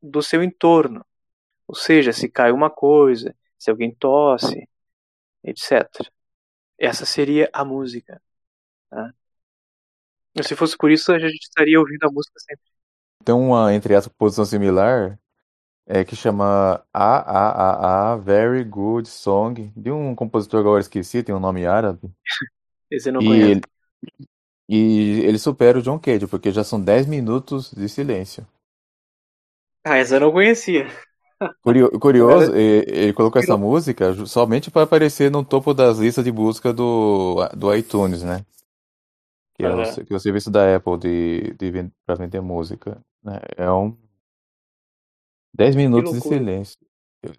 do seu entorno. Ou seja, se cai uma coisa, se alguém tosse, etc. Essa seria a música. Tá? Se fosse por isso, a gente estaria ouvindo a música sempre. Tem uma, entre essa posição similar, é, que chama A A A A Very Good Song, de um compositor agora esqueci, tem um nome árabe. Esse eu não e conheço. Ele, e ele supera o John Cage, porque já são 10 minutos de silêncio. Ah, essa eu não conhecia. Curio, curioso, ele, ele colocou essa música somente para aparecer no topo das listas de busca do, do iTunes, né? Que, é o, que é o serviço da Apple de, de, para vender música. Né? É um 10 minutos de silêncio.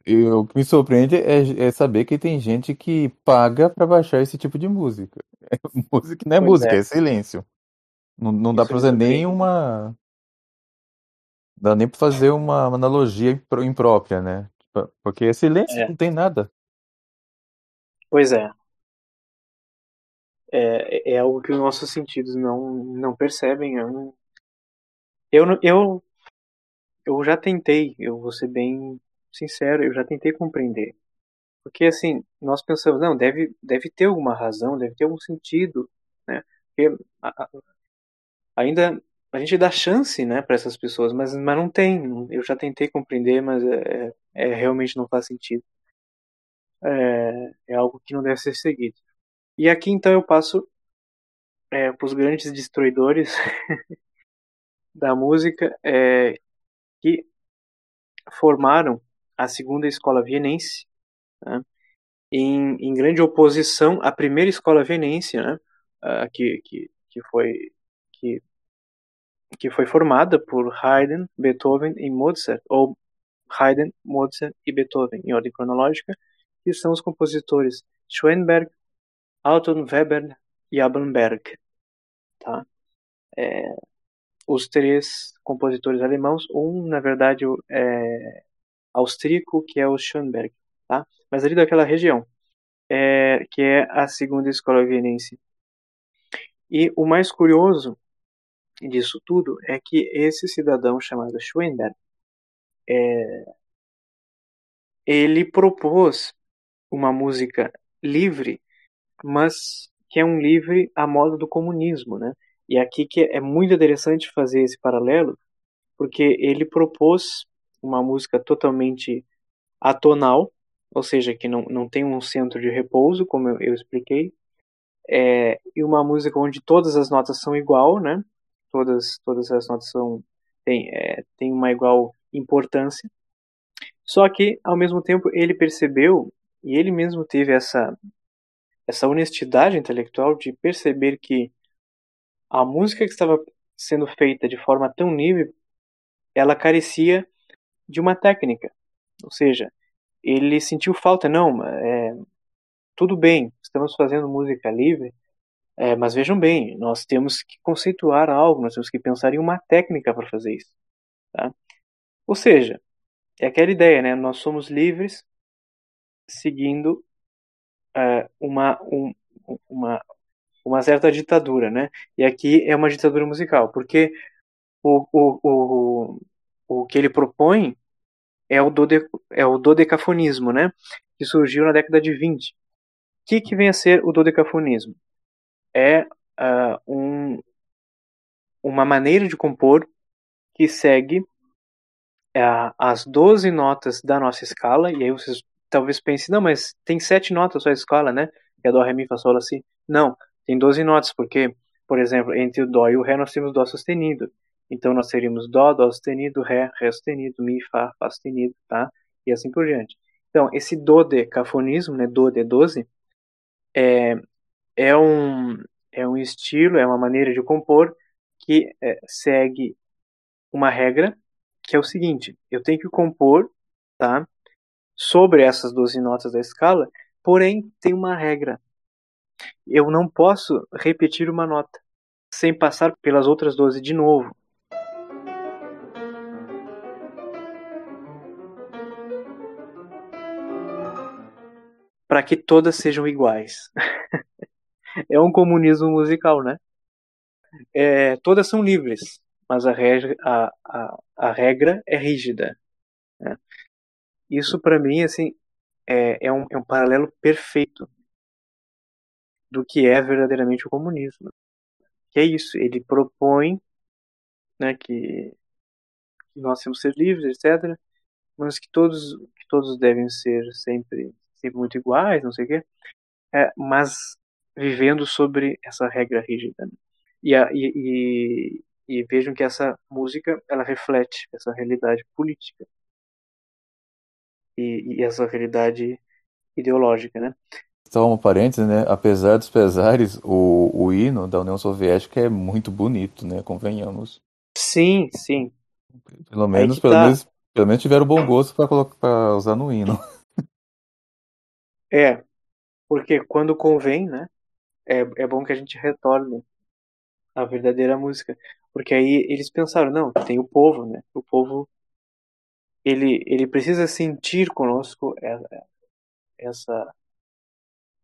E o que me surpreende é, é, saber que tem gente que paga para baixar esse tipo de música. É, música não é pois música, é. é. silêncio. Não, não dá para fazer nem uma. Dá nem para fazer uma, uma analogia imprópria, né? Tipo, porque é silêncio, é. não tem nada. Pois é. É, é algo que os nossos sentidos não, não percebem. Eu, eu, eu eu já tentei, eu vou ser bem sincero, eu já tentei compreender. Porque assim, nós pensamos, não, deve, deve ter alguma razão, deve ter algum sentido, né? Porque a, a, ainda a gente dá chance, né, para essas pessoas, mas, mas não tem. Eu já tentei compreender, mas é, é realmente não faz sentido. É, é algo que não deve ser seguido. E aqui então eu passo é, para os grandes destruidores da música é, que formaram a segunda escola vienense, né, em, em, grande oposição à primeira escola vienense, né, que, que, que, foi, que, que foi formada por Haydn, Beethoven e Mozart, ou Haydn, Mozart e Beethoven, em ordem cronológica, que são os compositores Schoenberg, Anton Weber e Abelberg. Tá? É, os três compositores alemãos, um, na verdade, é austríaco, que é o Schoenberg, tá? mas ali daquela região, é, que é a segunda escola vienense. E o mais curioso disso tudo é que esse cidadão chamado Schoenberg, é, ele propôs uma música livre, mas que é um livre à moda do comunismo, né? E aqui que é muito interessante fazer esse paralelo, porque ele propôs uma música totalmente atonal, ou seja, que não, não tem um centro de repouso, como eu, eu expliquei, é, e uma música onde todas as notas são igual, né? Todas, todas as notas são tem, é, uma igual importância. Só que, ao mesmo tempo, ele percebeu e ele mesmo teve essa essa honestidade intelectual de perceber que a música que estava sendo feita de forma tão livre, ela carecia de uma técnica. Ou seja, ele sentiu falta, não, é, tudo bem, estamos fazendo música livre, é, mas vejam bem, nós temos que conceituar algo, nós temos que pensar em uma técnica para fazer isso. Tá? Ou seja, é aquela ideia, né? Nós somos livres seguindo uh, uma, um, uma, uma certa ditadura, né? E aqui é uma ditadura musical, porque o, o, o, o que ele propõe é o, dode, é o dodecafonismo, né? Que surgiu na década de 20. O que, que vem a ser o dodecafonismo? É uh, um, uma maneira de compor que segue uh, as 12 notas da nossa escala, e aí vocês talvez pense, não, mas tem sete notas só a escala, né? Que é Dó, Ré, Mi, Fá, Sol, Lá, Si. Não, tem 12 notas, porque, por exemplo, entre o Dó e o Ré nós temos Dó sustenido. Então nós teríamos Dó, Dó sustenido, Ré, Ré sustenido, Mi, Fá, Fá sustenido, tá? E assim por diante. Então, esse dodecafonismo, né, do de 12, é, é, um, é um estilo, é uma maneira de compor que é, segue uma regra, que é o seguinte, eu tenho que compor, tá? sobre essas 12 notas da escala, porém tem uma regra. Eu não posso repetir uma nota sem passar pelas outras 12 de novo. Para que todas sejam iguais. é um comunismo musical, né? É, todas são livres, mas a regra, a, a, a regra é rígida. Né? Isso para mim assim é, é, um, é um paralelo perfeito do que é verdadeiramente o comunismo. Que é isso, ele propõe né, que, nós temos que ser livres, etc., mas que todos, que todos devem ser sempre, sempre muito iguais, não sei o quê, é, mas vivendo sobre essa regra rígida. Né? E, a, e, e, e vejam que essa música ela reflete essa realidade política e, e essa realidade ideológica, né? Só um parênteses, né? Apesar dos pesares, o, o hino da União Soviética é muito bonito, né? Convenhamos. Sim, sim. Pelo menos, pelo, tá... menos pelo menos tiveram bom gosto para usar no hino. É, porque quando convém, né? É, é bom que a gente retorne à verdadeira música. Porque aí eles pensaram, não, tem o povo, né? O povo ele, ele precisa sentir conosco essa,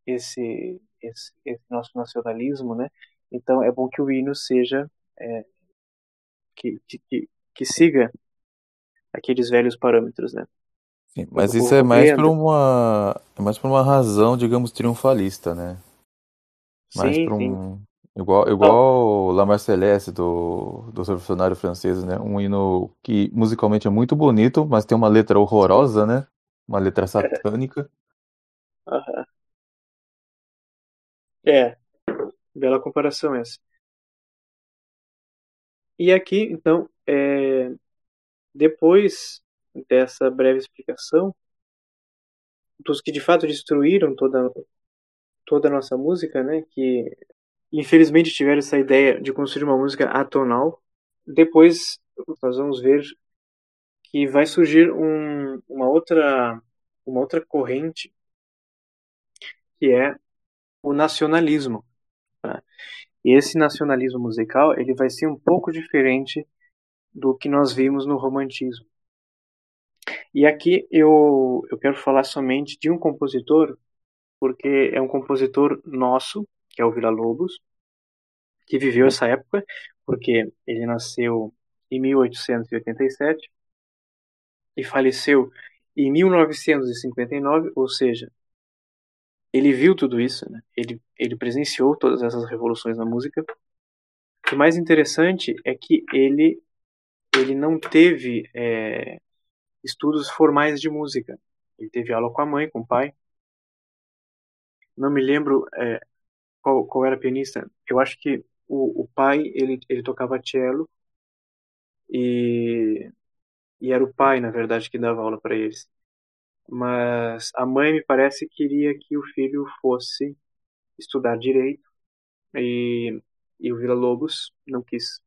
esse, esse, esse nosso nacionalismo, né? Então é bom que o hino seja é, que, que, que siga aqueles velhos parâmetros, né? Sim, mas isso é mais por uma é mais por uma razão, digamos, triunfalista, né? Sim, por um sim. Igual, igual La Marseillaise do, do revolucionário francês, né? Um hino que musicalmente é muito bonito, mas tem uma letra horrorosa, né? Uma letra satânica. Uhum. É, bela comparação essa. E aqui, então, é, depois dessa breve explicação, dos que de fato destruíram toda, toda a nossa música, né, que infelizmente tiveram essa ideia de construir uma música atonal, depois nós vamos ver que vai surgir um, uma outra uma outra corrente que é o nacionalismo. Tá? E esse nacionalismo musical ele vai ser um pouco diferente do que nós vimos no romantismo. E aqui eu, eu quero falar somente de um compositor, porque é um compositor nosso, que é o Vila Lobos, que viveu essa época, porque ele nasceu em 1887 e faleceu em 1959, ou seja, ele viu tudo isso, né? ele, ele presenciou todas essas revoluções na música. O mais interessante é que ele, ele não teve é, estudos formais de música. Ele teve aula com a mãe, com o pai. Não me lembro é, qual, qual era a pianista. Eu acho que o, o pai ele, ele tocava cello e, e era o pai, na verdade, que dava aula para eles. Mas a mãe me parece que queria que o filho fosse estudar direito e, e o Vila Lobos não quis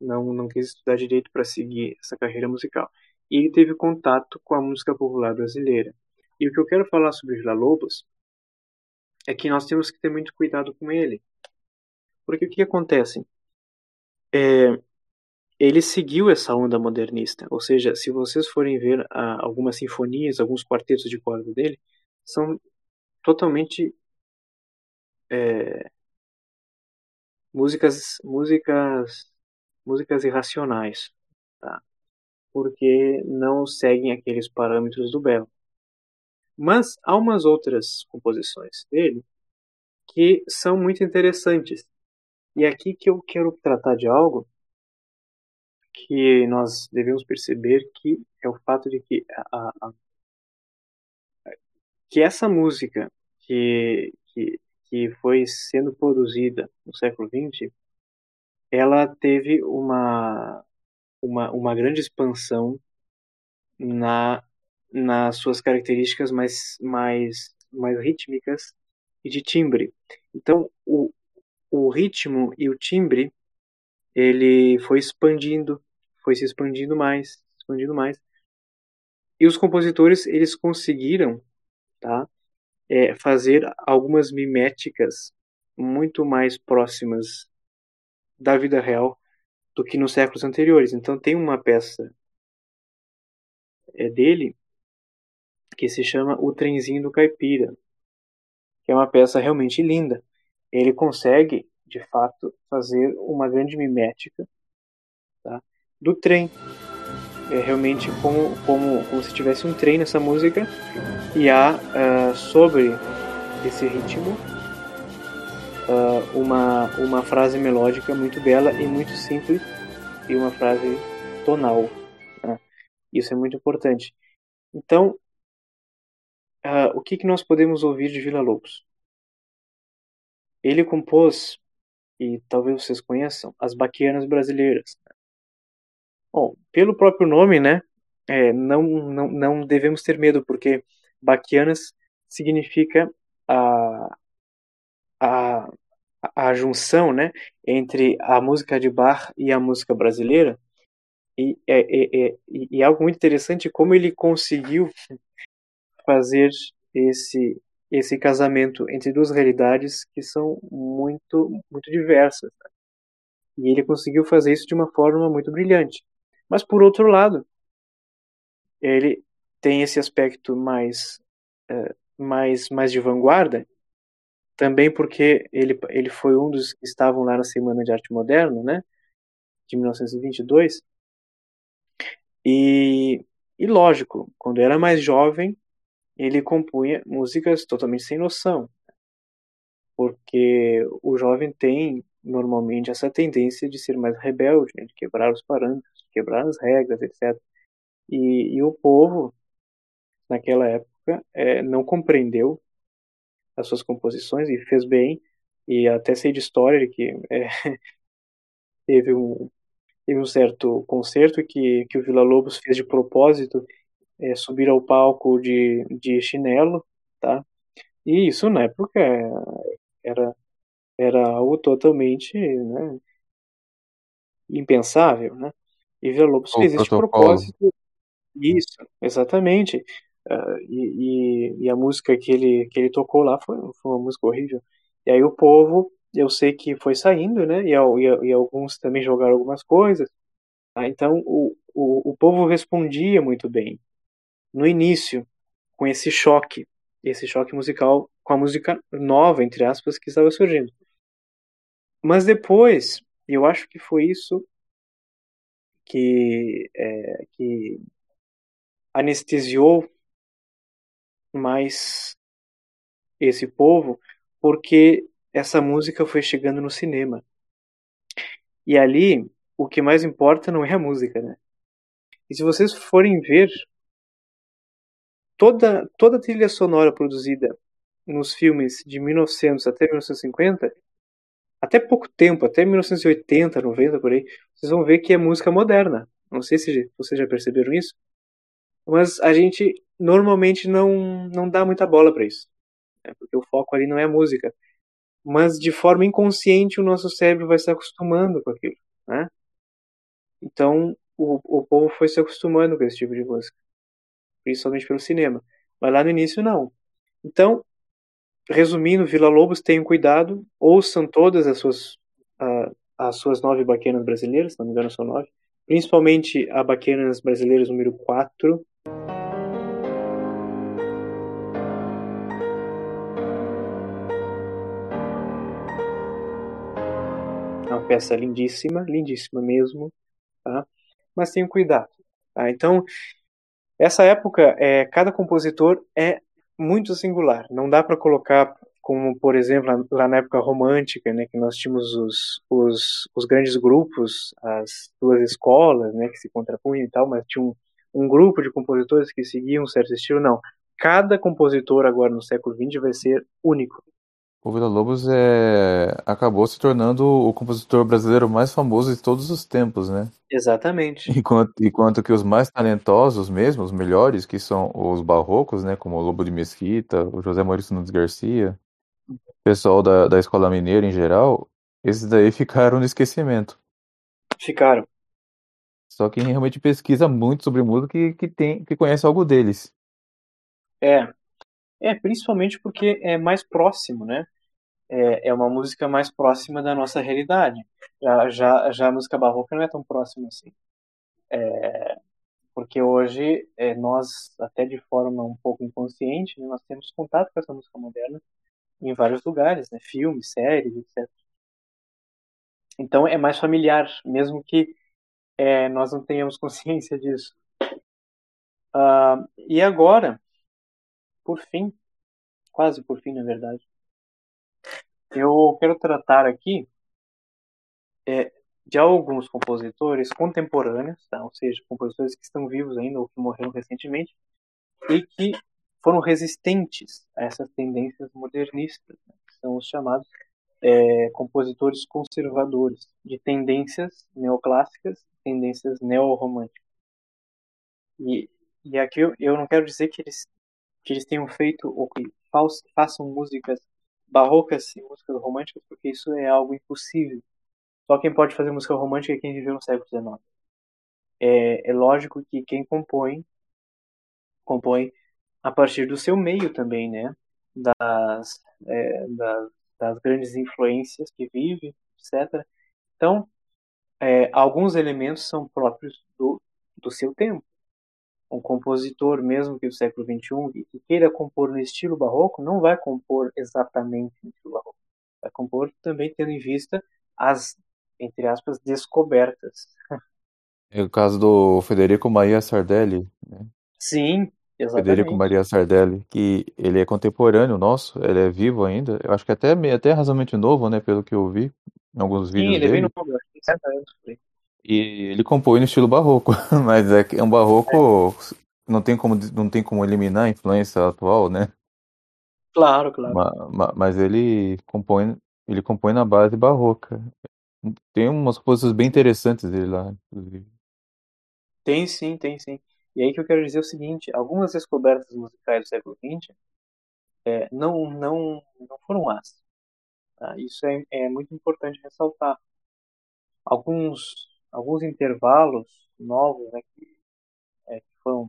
não não quis estudar direito para seguir essa carreira musical. E ele teve contato com a música popular brasileira. E o que eu quero falar sobre Vila Lobos é que nós temos que ter muito cuidado com ele porque o que acontece é, ele seguiu essa onda modernista. Ou seja, se vocês forem ver ah, algumas sinfonias, alguns quartetos de corda dele, são totalmente é, músicas, músicas, músicas irracionais, tá? porque não seguem aqueles parâmetros do belo. Mas há umas outras composições dele que são muito interessantes. E é aqui que eu quero tratar de algo que nós devemos perceber que é o fato de que a, a que essa música que, que, que foi sendo produzida no século XX, ela teve uma, uma, uma grande expansão na, nas suas características mais, mais, mais rítmicas e de timbre. Então, o, o ritmo e o timbre ele foi expandindo, foi se expandindo mais, expandindo mais. E os compositores eles conseguiram, tá, é, fazer algumas miméticas muito mais próximas da vida real do que nos séculos anteriores. Então tem uma peça é dele que se chama O Trenzinho do Caipira, que é uma peça realmente linda. Ele consegue de fato, fazer uma grande mimética tá, do trem. É realmente como, como, como se tivesse um trem nessa música e há uh, sobre esse ritmo uh, uma, uma frase melódica muito bela e muito simples e uma frase tonal. Né? Isso é muito importante. Então, uh, o que, que nós podemos ouvir de Vila Lobos? Ele compôs e talvez vocês conheçam, as baquianas brasileiras. Bom, pelo próprio nome, né, é, não, não, não devemos ter medo, porque baquianas significa a, a, a junção né, entre a música de bar e a música brasileira. E é, é, é, e é algo muito interessante como ele conseguiu fazer esse esse casamento entre duas realidades que são muito muito diversas. Né? E ele conseguiu fazer isso de uma forma muito brilhante. Mas por outro lado, ele tem esse aspecto mais uh, mais mais de vanguarda, também porque ele ele foi um dos que estavam lá na Semana de Arte Moderna, né, de 1922. E e lógico, quando era mais jovem, ele compunha músicas totalmente sem noção, porque o jovem tem normalmente essa tendência de ser mais rebelde, né, de quebrar os parâmetros, de quebrar as regras, etc. E, e o povo, naquela época, é, não compreendeu as suas composições e fez bem. E até sei de história que é, teve, um, teve um certo concerto que, que o Vila Lobos fez de propósito é, subir ao palco de, de chinelo, tá? E isso na época era, era algo totalmente né, impensável, né? E Vila Lobos fez protocolo. propósito. Isso, exatamente. Ah, e, e, e a música que ele, que ele tocou lá foi, foi uma música horrível. E aí o povo, eu sei que foi saindo, né? E, e, e alguns também jogaram algumas coisas. tá? Então o, o, o povo respondia muito bem. No início, com esse choque, esse choque musical com a música nova, entre aspas, que estava surgindo. Mas depois, eu acho que foi isso que, é, que anestesiou mais esse povo, porque essa música foi chegando no cinema. E ali, o que mais importa não é a música, né? E se vocês forem ver toda toda a trilha sonora produzida nos filmes de 1900 até 1950, até pouco tempo, até 1980, 90 por aí, vocês vão ver que é música moderna. Não sei se vocês já perceberam isso, mas a gente normalmente não não dá muita bola para isso, né? porque o foco ali não é a música. Mas de forma inconsciente o nosso cérebro vai se acostumando com aquilo, né? Então o, o povo foi se acostumando com esse tipo de música, principalmente pelo cinema. Mas lá no início não. Então, resumindo, Vila Lobos, tenham cuidado, ouçam todas as suas ah, as suas nove baquenas brasileiras, se não me engano são nove, principalmente a Baquenas Brasileiras número 4. É uma peça lindíssima, lindíssima mesmo, tá? Mas tenham cuidado, tá? Então, essa época, é, cada compositor é muito singular. Não dá para colocar como, por exemplo, lá na época romântica, né, que nós tínhamos os, os, os grandes grupos, as duas escolas, né, que se contrapunham e tal, mas tinha um, um grupo de compositores que seguiam um certo estilo. Não. Cada compositor agora no século XX vai ser único. O Vila Lobos é... acabou se tornando o compositor brasileiro mais famoso de todos os tempos, né? Exatamente. Enquanto, enquanto que os mais talentosos mesmo, os melhores, que são os barrocos, né? Como o Lobo de Mesquita, o José Maurício Nunes Garcia, o pessoal da, da Escola Mineira em geral, esses daí ficaram no esquecimento. Ficaram. Só quem realmente pesquisa muito sobre música que, que, tem, que conhece algo deles. É. É, principalmente porque é mais próximo, né? É, é uma música mais próxima da nossa realidade. Já, já, já a música barroca não é tão próxima assim. É, porque hoje é, nós, até de forma um pouco inconsciente, né, nós temos contato com essa música moderna em vários lugares, né? Filmes, séries, etc. Então é mais familiar, mesmo que é, nós não tenhamos consciência disso. Ah, e agora, por fim, quase por fim, na verdade, eu quero tratar aqui é, de alguns compositores contemporâneos, tá? ou seja, compositores que estão vivos ainda ou que morreram recentemente, e que foram resistentes a essas tendências modernistas, né? são os chamados é, compositores conservadores, de tendências neoclássicas, tendências neorromânticas. E, e aqui eu, eu não quero dizer que eles, que eles tenham feito ou que façam músicas barrocas e músicas românticas, porque isso é algo impossível. Só quem pode fazer música romântica é quem viveu no século XIX. É, é lógico que quem compõe, compõe a partir do seu meio também, né? Das, é, das, das, grandes influências que vive, etc. Então, é, alguns elementos são próprios do, do seu tempo. Um compositor, mesmo que do século XXI, que queira compor no estilo barroco, não vai compor exatamente no estilo barroco. Vai compor também tendo em vista as, entre aspas, descobertas. É o caso do Federico Maria Sardelli. Né? Sim, exatamente. Federico Maria Sardelli, que ele é contemporâneo nosso, ele é vivo ainda. Eu acho que até, até razoavelmente novo, né, pelo que eu vi em alguns Sim, vídeos ele é dele. bem novo, acho que tem 60 anos. E ele compõe no estilo barroco, mas é que é um barroco não tem como não tem como eliminar a influência atual, né? Claro, claro. Ma- ma- Mas ele compõe, ele compõe na base barroca. Tem umas coisas bem interessantes dele lá, inclusive. Tem sim, tem sim. E aí que eu quero dizer o seguinte, algumas descobertas musicais do século XX é, não, não, não foram as. tá? Isso é, é muito importante ressaltar. Alguns, alguns intervalos novos né, que, é, que foram,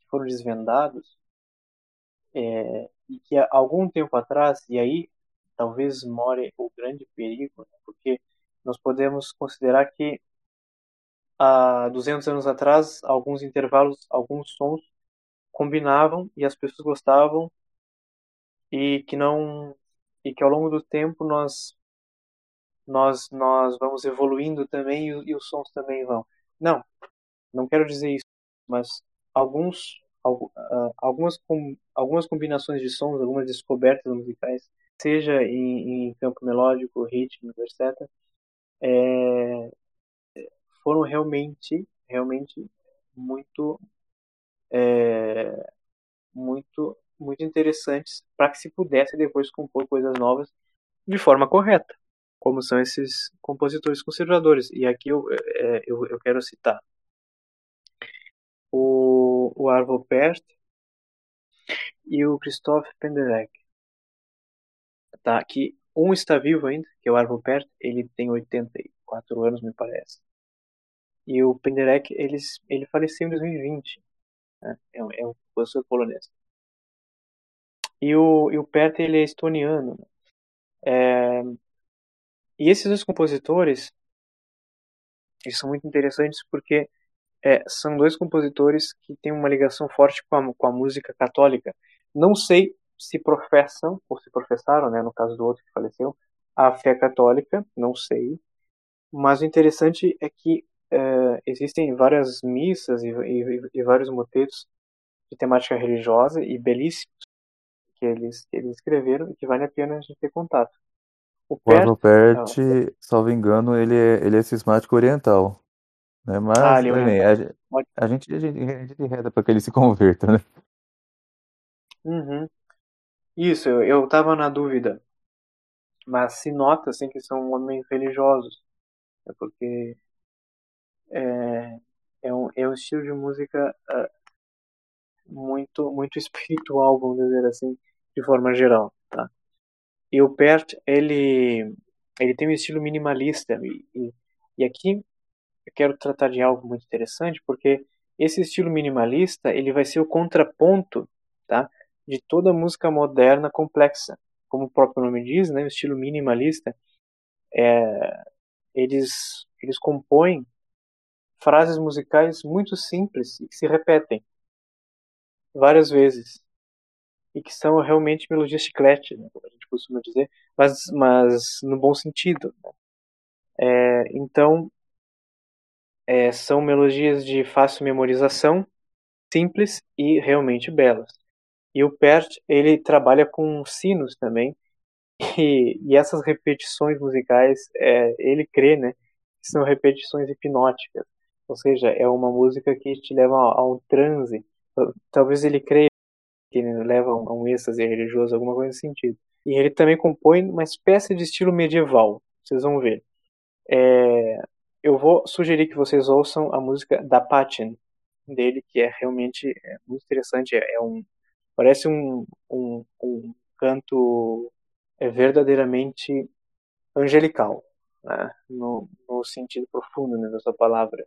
que foram desvendados é, e que há algum tempo atrás, e aí talvez more o grande perigo, né, porque nós podemos considerar que há 200 anos atrás, alguns intervalos, alguns sons combinavam e as pessoas gostavam e que não e que ao longo do tempo nós nós nós vamos evoluindo também e, e os sons também vão. Não, não quero dizer isso, mas alguns algu- ah, algumas algumas combinações de sons, algumas descobertas musicais, seja em, em campo melódico, ritmo, etc, é, foram realmente realmente muito é, muito muito interessantes para que se pudesse depois compor coisas novas de forma correta, como são esses compositores conservadores. E aqui eu, é, eu, eu quero citar o, o Arvo Pärt e o Christophe Penderecki. Tá? Que um está vivo ainda, que é o Arvo Pärt, ele tem 84 anos, me parece. E o Penderecki, ele, ele faleceu em 2020. Né? É, um- é um compositor polonês. E o, e o Pärt, ele é estoniano. né? É, e esses dois compositores, eles são muito interessantes porque é, são dois compositores que têm uma ligação forte com a, com a música católica. Não sei se professam, ou se professaram, né, no caso do outro que faleceu, a fé católica, não sei. Mas o interessante é que é, existem várias missas e, e, e vários motetos de temática religiosa e belíssimos que eles, que eles escreveram e que vale a pena a gente ter contato. O O Pärt, Arvo Pärt, salvo engano, ele é, ele é cismático oriental. Né? Mas, Ah, é a, a gente, a gente, a gente reza para que ele se converta, né? Uhum. Isso, eu, eu tava na dúvida. Mas se nota, assim, que são homens religiosos. É porque é, é, um, é um estilo de música ah, muito, muito espiritual, vamos dizer assim, de forma geral, tá? E o Pert, ele, ele tem um estilo minimalista. E, e, aqui eu quero tratar de algo muito interessante, porque esse estilo minimalista, ele vai ser o contraponto, tá? De toda a música moderna complexa. Como o próprio nome diz, né? O estilo minimalista, é, eles, eles compõem frases musicais muito simples e que se repetem várias vezes e que são realmente melodias chiclete, né, como a gente costuma dizer, mas, mas no bom sentido. né. É, então, é, são melodias de fácil memorização, simples e realmente belas. E o Pert, ele trabalha com sinos também, e, e essas repetições musicais, é, ele crê, né, que são repetições hipnóticas, ou seja, é uma música que te leva a, a um transe. Talvez ele creia que leva a um, êxtase religioso, alguma coisa nesse sentido. E ele também compõe uma espécie de estilo medieval, vocês vão ver. É, eu vou sugerir que vocês ouçam a música da Patchen dele, que é realmente é, muito interessante. É, é um parece um, um, um canto é verdadeiramente angelical, né? no, no sentido profundo né, dessa palavra.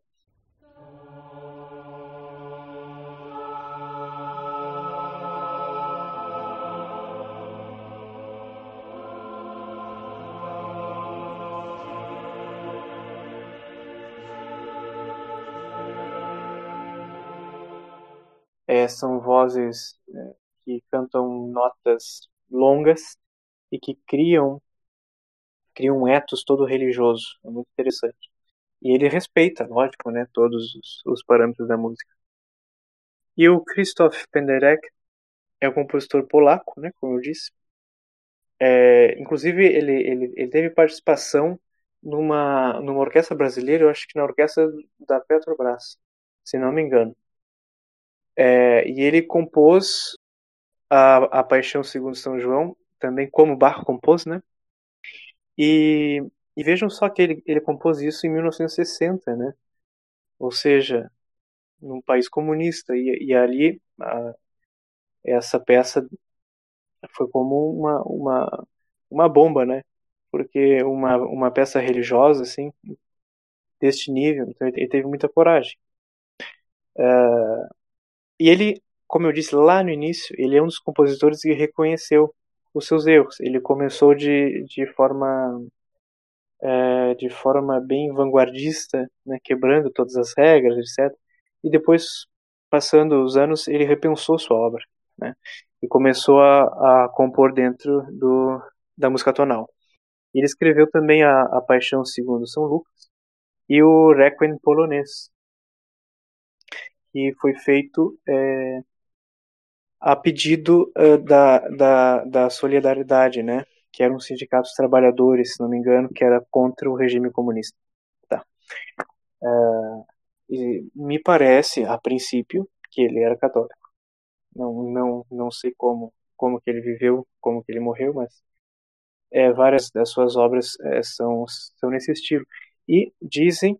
É, são vozes é, que cantam notas longas e que criam criam um ethos todo religioso, é muito interessante. E ele respeita, lógico, né, todos os, os parâmetros da música. E o Krzysztof Penderek é um compositor polaco, né, como eu disse. É, inclusive ele, ele, ele teve participação numa numa orquestra brasileira, eu acho que na orquestra da Petrobras, se não me engano. É, e ele compôs a, a Paixão segundo São João, também como Bach compôs, né? E, e vejam só que ele, ele compôs isso em 1960, né? Ou seja, num país comunista. E, e ali a, essa peça foi como uma, uma, uma bomba, né? Porque uma, uma peça religiosa, assim, deste nível, então ele, ele teve muita coragem. Uh, e ele, como eu disse lá no início, ele é um dos compositores que reconheceu os seus erros. Ele começou de, de forma é, de forma bem vanguardista, né, quebrando todas as regras, etc. E depois, passando os anos, ele repensou sua obra, né, e começou a, a compor dentro do, da música tonal. Ele escreveu também a, a Paixão segundo São Lucas e o Requiem polonês, que foi feito é, a pedido uh, da, da, da solidariedade, né? Que era um sindicato dos trabalhadores, se não me engano, que era contra o regime comunista. Tá. Uh, me parece, a princípio, que ele era católico. Não, não, não sei como, como que ele viveu, como que ele morreu, mas é, várias das suas obras é, são, são nesse estilo. E dizem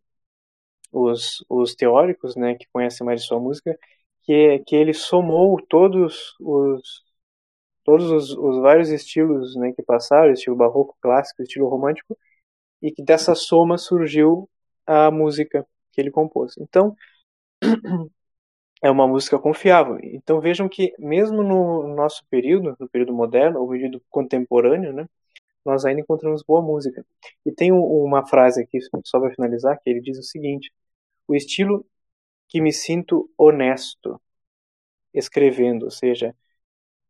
os, os teóricos, né, que conhecem mais de sua música, que, que ele somou todos os todos os, os vários estilos né, que passaram, estilo barroco, clássico, estilo romântico, e que dessa soma surgiu a música que ele compôs. Então, é uma música confiável. Então vejam que mesmo no nosso período, no período moderno, ou período contemporâneo, né, nós ainda encontramos boa música. E tem uma frase aqui, só para finalizar, que ele diz o seguinte: o estilo que me sinto honesto escrevendo, ou seja,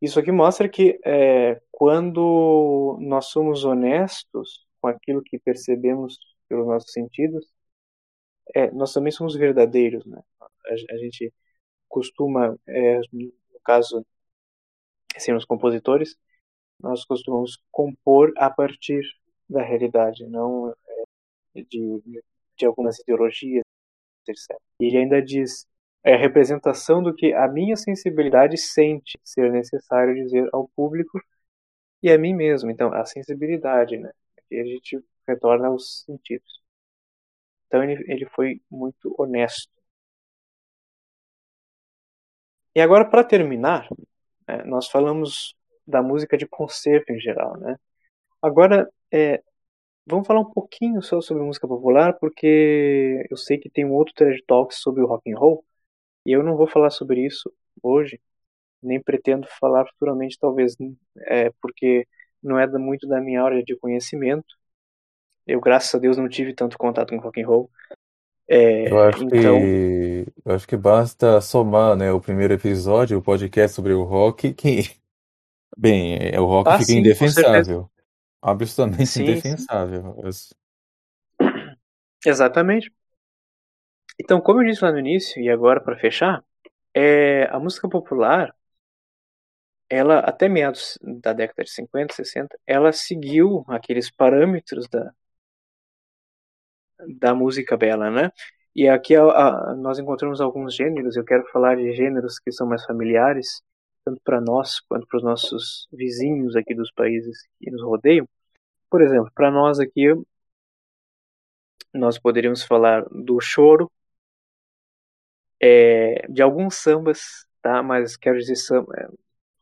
isso aqui mostra que é, quando nós somos honestos com aquilo que percebemos pelos nossos sentidos, é, nós também somos verdadeiros, né? A, a gente costuma, é, no caso, assim, os compositores, nós costumamos compor a partir da realidade, não é, de, de algumas ideologias, etc. E ele ainda diz: é a representação do que a minha sensibilidade sente ser necessário dizer ao público e a mim mesmo. Então, a sensibilidade, né? Aqui a gente retorna aos sentidos. Então, ele, ele foi muito honesto. E agora, para terminar, é, nós falamos da música de concerto em geral, né? Agora, é, Vamos falar um pouquinho só sobre música popular, porque eu sei que tem um outro TED Talks sobre o rock and roll, e eu não vou falar sobre isso hoje, nem pretendo falar futuramente, talvez, é, porque não é muito da minha área de conhecimento. Eu, graças a Deus, não tive tanto contato com rock and roll. É, eu, acho então... que, eu acho que basta somar né, o primeiro episódio, o podcast sobre o rock, que, bem, é, o rock ah, fica sim, indefensável. Absolutamente sim, indefensável. Sim. Exatamente. Então, como eu disse lá no início, e agora para fechar, é, a música popular, ela até meados da década de 50, 60, ela seguiu aqueles parâmetros da, da música bela, né? E aqui a, a, nós encontramos alguns gêneros, eu quero falar de gêneros que são mais familiares, tanto para nós quanto para os nossos vizinhos aqui dos países que nos rodeiam. Por exemplo, para nós aqui, nós poderíamos falar do choro, é, de alguns sambas, tá? Mas quero dizer samba. É,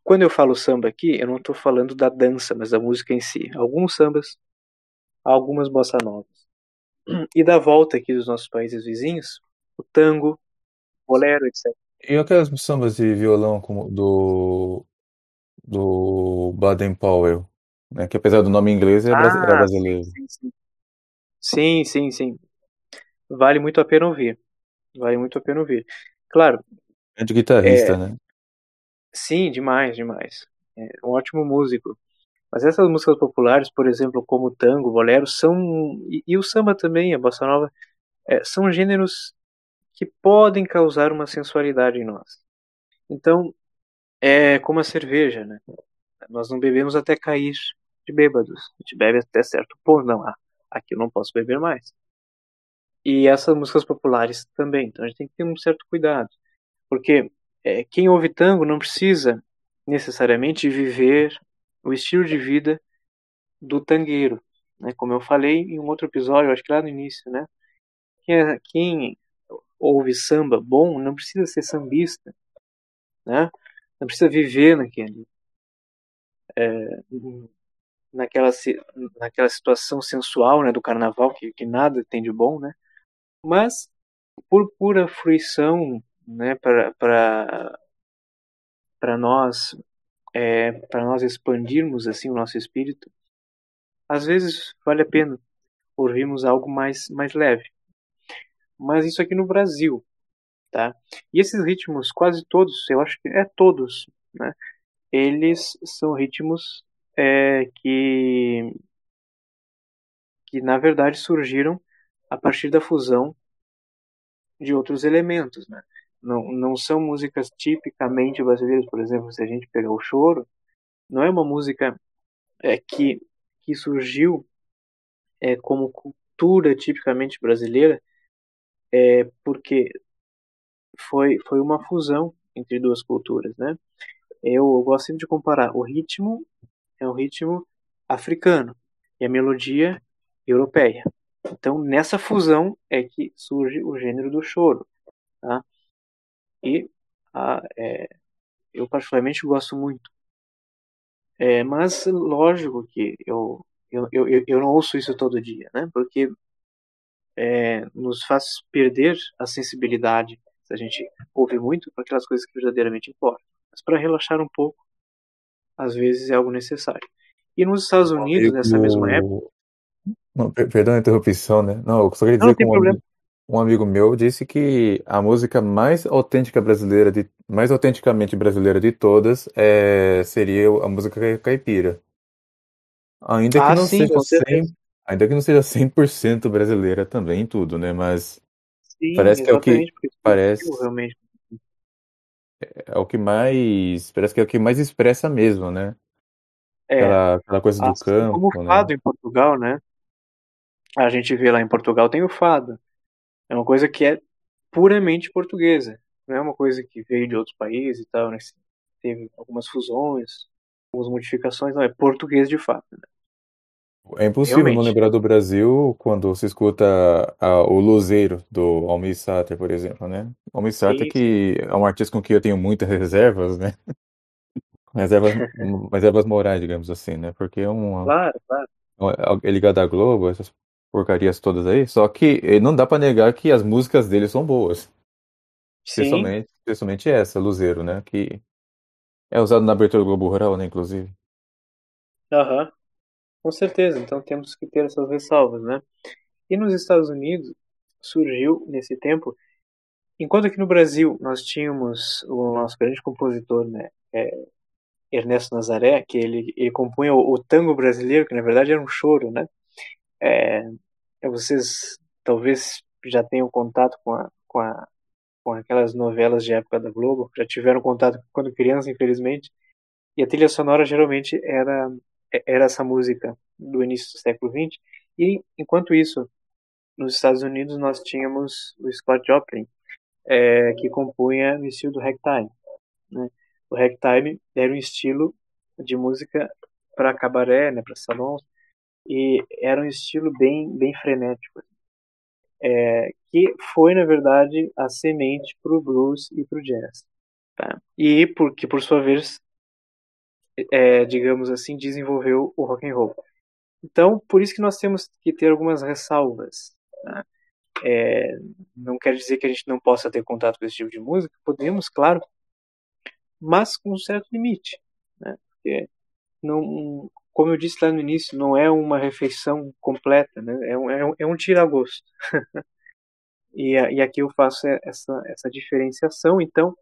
quando eu falo samba aqui, eu não estou falando da dança, mas da música em si. Alguns sambas, algumas bossa novas. E da volta aqui dos nossos países vizinhos, o tango, bolero, etc. E aquelas sambas de violão como do do Baden Powell, né? Que apesar do nome inglês é ah, brasileiro. Sim sim. sim, sim, sim. Vale muito a pena ouvir. Vale muito a pena ouvir. Claro. É de guitarrista, é... né? Sim, demais, demais. É um ótimo músico. Mas essas músicas populares, por exemplo, como o tango, o bolero, são e, e o samba também, a bossa nova, é, são gêneros que podem causar uma sensualidade em nós. Então, é como a cerveja, né? Nós não bebemos até cair de bêbados. A gente bebe até certo ponto, não, ah, aqui eu não posso beber mais. E essas músicas populares também, então a gente tem que ter um certo cuidado. Porque é, quem ouve tango não precisa necessariamente viver o estilo de vida do tangueiro, né? Como eu falei em um outro episódio, acho que lá no início, né? Quem, é, quem ouve samba bom não precisa ser sambista, né? Não precisa viver naquele é, naquela naquela situação sensual, né, do carnaval que, que nada tem de bom, né? Mas por pura fruição, né, para para nós é, para nós expandirmos assim o nosso espírito, às vezes vale a pena ouvirmos algo mais mais leve. Mas isso aqui no Brasil, tá? E esses ritmos, quase todos, eu acho que é todos, né? Eles são ritmos é, que que na verdade surgiram a partir da fusão de outros elementos, né? Não, não são músicas tipicamente brasileiras, por exemplo, se a gente pegar o choro, não é uma música é, que, que surgiu é, como cultura tipicamente brasileira, é, porque foi, foi uma fusão entre duas culturas, né? Eu, eu gosto sempre de comparar. O ritmo é um ritmo africano e a melodia europeia. Então, nessa fusão é que surge o gênero do choro. Tá? E a, é, eu particularmente gosto muito. É, mas lógico que eu, eu, eu, eu não ouço isso todo dia, né? Porque é, nos faz perder a sensibilidade se a gente ouve muito para aquelas coisas que verdadeiramente importam. Mas para relaxar um pouco, às vezes é algo necessário. E nos Estados Unidos, nessa mesma época. Não, perdão a interrupção, né? Não, eu só queria dizer que um amigo, um amigo, meu disse que a música mais autêntica brasileira, de, mais autenticamente brasileira de todas, é, seria a música caipira. Ainda que ah, não sim, seja 100, ainda que não seja 100% brasileira também em tudo, né? Mas sim, parece que é o que parece realmente é o que mais. Parece que é o que mais expressa mesmo, né? É, aquela, aquela coisa do assim campo. Como o né? fado em Portugal, né? A gente vê lá em Portugal tem o fado. É uma coisa que é puramente portuguesa. Não é uma coisa que veio de outros países e tal, né? Teve algumas fusões, algumas modificações, não, é português de fato. Né? É impossível Realmente. não lembrar do Brasil quando se escuta a, o Luzeiro do Almir Sater, por exemplo, né? Almir Sater que é um artista com quem eu tenho muitas reservas, né? reservas, reservas morais, digamos assim, né? Porque é um claro, claro. é ligado à Globo, essas porcarias todas aí. Só que eh, não dá para negar que as músicas dele são boas. Sim. Especialmente, especialmente essa, Luzeiro, né? Que é usado na abertura do Globo Rural, né? Inclusive. Aham. Uhum. Com certeza, então temos que ter essas ressalvas, né? E nos Estados Unidos surgiu nesse tempo, enquanto aqui no Brasil nós tínhamos o nosso grande compositor, né, é, Ernesto Nazaré, que ele, ele compunha o, o, tango brasileiro, que na verdade era um choro, né? É, vocês talvez já tenham contato com, a, com, a, com aquelas novelas de época da Globo, já tiveram contato quando criança, infelizmente, e a trilha sonora geralmente era era essa música do início do século XX. E enquanto isso, nos Estados Unidos nós tínhamos o Scott Joplin, é, que compunha no estilo do ragtime. Né? O ragtime era um estilo de música para cabaré, né, para salões, e era um estilo bem bem frenético, é, que foi na verdade a semente para o blues e para o jazz. Tá? E porque por sua vez é, digamos assim, desenvolveu o rock and roll. Então, por isso que nós temos que ter algumas ressalvas. Né? É, não quer dizer que a gente não possa ter contato com esse tipo de música, podemos, claro, mas com um certo limite. Né? Porque não, como eu disse lá no início, não é uma refeição completa, né? é, um, é um, é um tira-gosto. e, e aqui eu faço essa, essa diferenciação, então,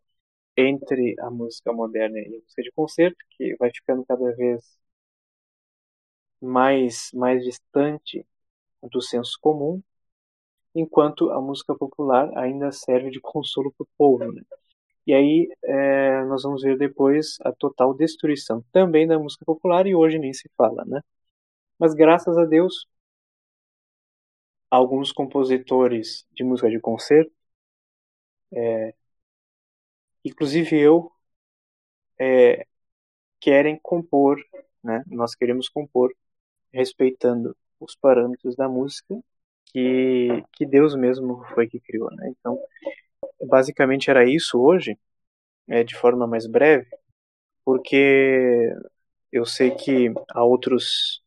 entre a música moderna e a música de concerto, que vai ficando cada vez mais, mais distante do senso comum, enquanto a música popular ainda serve de consolo para o povo. Né? E aí é, nós vamos ver depois a total destruição também da música popular, e hoje nem se fala. Né? Mas graças a Deus, alguns compositores de música de concerto é, Inclusive eu, é, querem compor, né? Nós queremos compor respeitando os parâmetros da música que, que Deus mesmo foi que criou, né? Então, basicamente era isso hoje, é, de forma mais breve, porque eu sei que há outros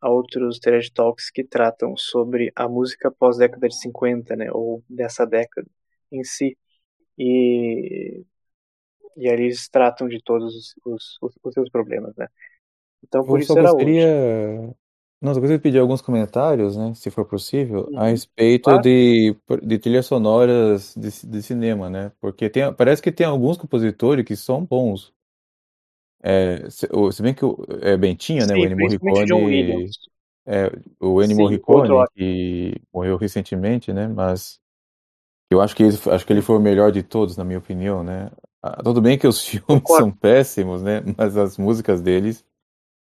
há outros TED Talks que tratam sobre a música pós década de 50, né, ou dessa década em si. E e ali eles tratam de todos os, os, os seus problemas, né? Então por Eu isso só era gostaria. hoje. Não, só gostaria de pedir alguns comentários, né, se for possível, a Uhum, respeito claro. de, de trilhas sonoras de, de cinema, né? Porque tem, parece que tem alguns compositores que são bons. É, se, se bem que o, é, bem tinha, né, o Ennio Morricone, é, o Ennio Morricone, que morreu recentemente, né? Mas eu acho que, ele- acho que ele foi o melhor de todos, na minha opinião, né? Ah, tudo bem que os filmes são péssimos, né? Mas as músicas deles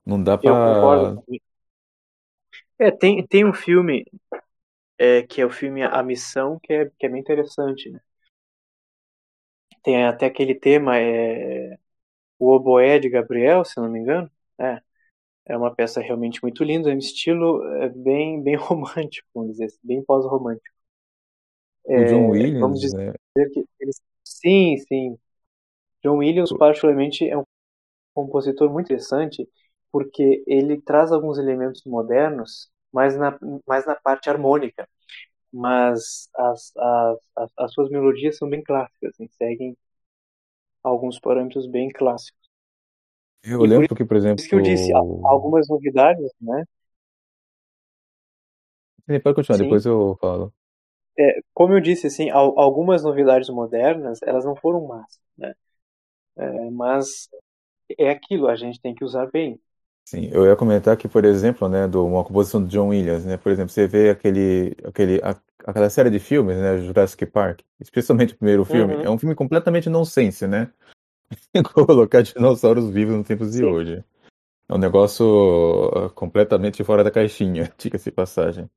não dá Eu pra. concordo. É, tem, tem um filme é, que é o filme A Missão, que é, que é bem interessante, né? Tem até aquele tema, é, o Oboé de Gabriel, se não me engano. É, é uma peça realmente muito linda, é um estilo é, bem, bem romântico, vamos dizer assim, bem pós-romântico. O John É, vamos Williams, dizer né? que eles... Sim, sim. John Williams, particularmente, é um compositor muito interessante, porque ele traz alguns elementos modernos, mas na, mais na parte harmônica. Mas as, as, as, as suas melodias são bem clássicas, assim, seguem alguns parâmetros bem clássicos. Eu E por lembro que, por isso que eu disse, exemplo. algumas novidades, né? Pode continuar, Sim. depois eu falo. É, como eu disse, assim, al- algumas novidades modernas, elas não foram más, né? É, mas é aquilo, a gente tem que usar bem. Sim, eu ia comentar que, por exemplo, né, do uma composição do John Williams, né? Por exemplo, você vê aquele, aquele, a- aquela série de filmes, né, Jurassic Park, especialmente o primeiro filme, Uhum. é um filme completamente nonsense, né? Colocar dinossauros vivos nos tempos de Sim. hoje. É um negócio uh, completamente fora da caixinha, diga-se de passagem.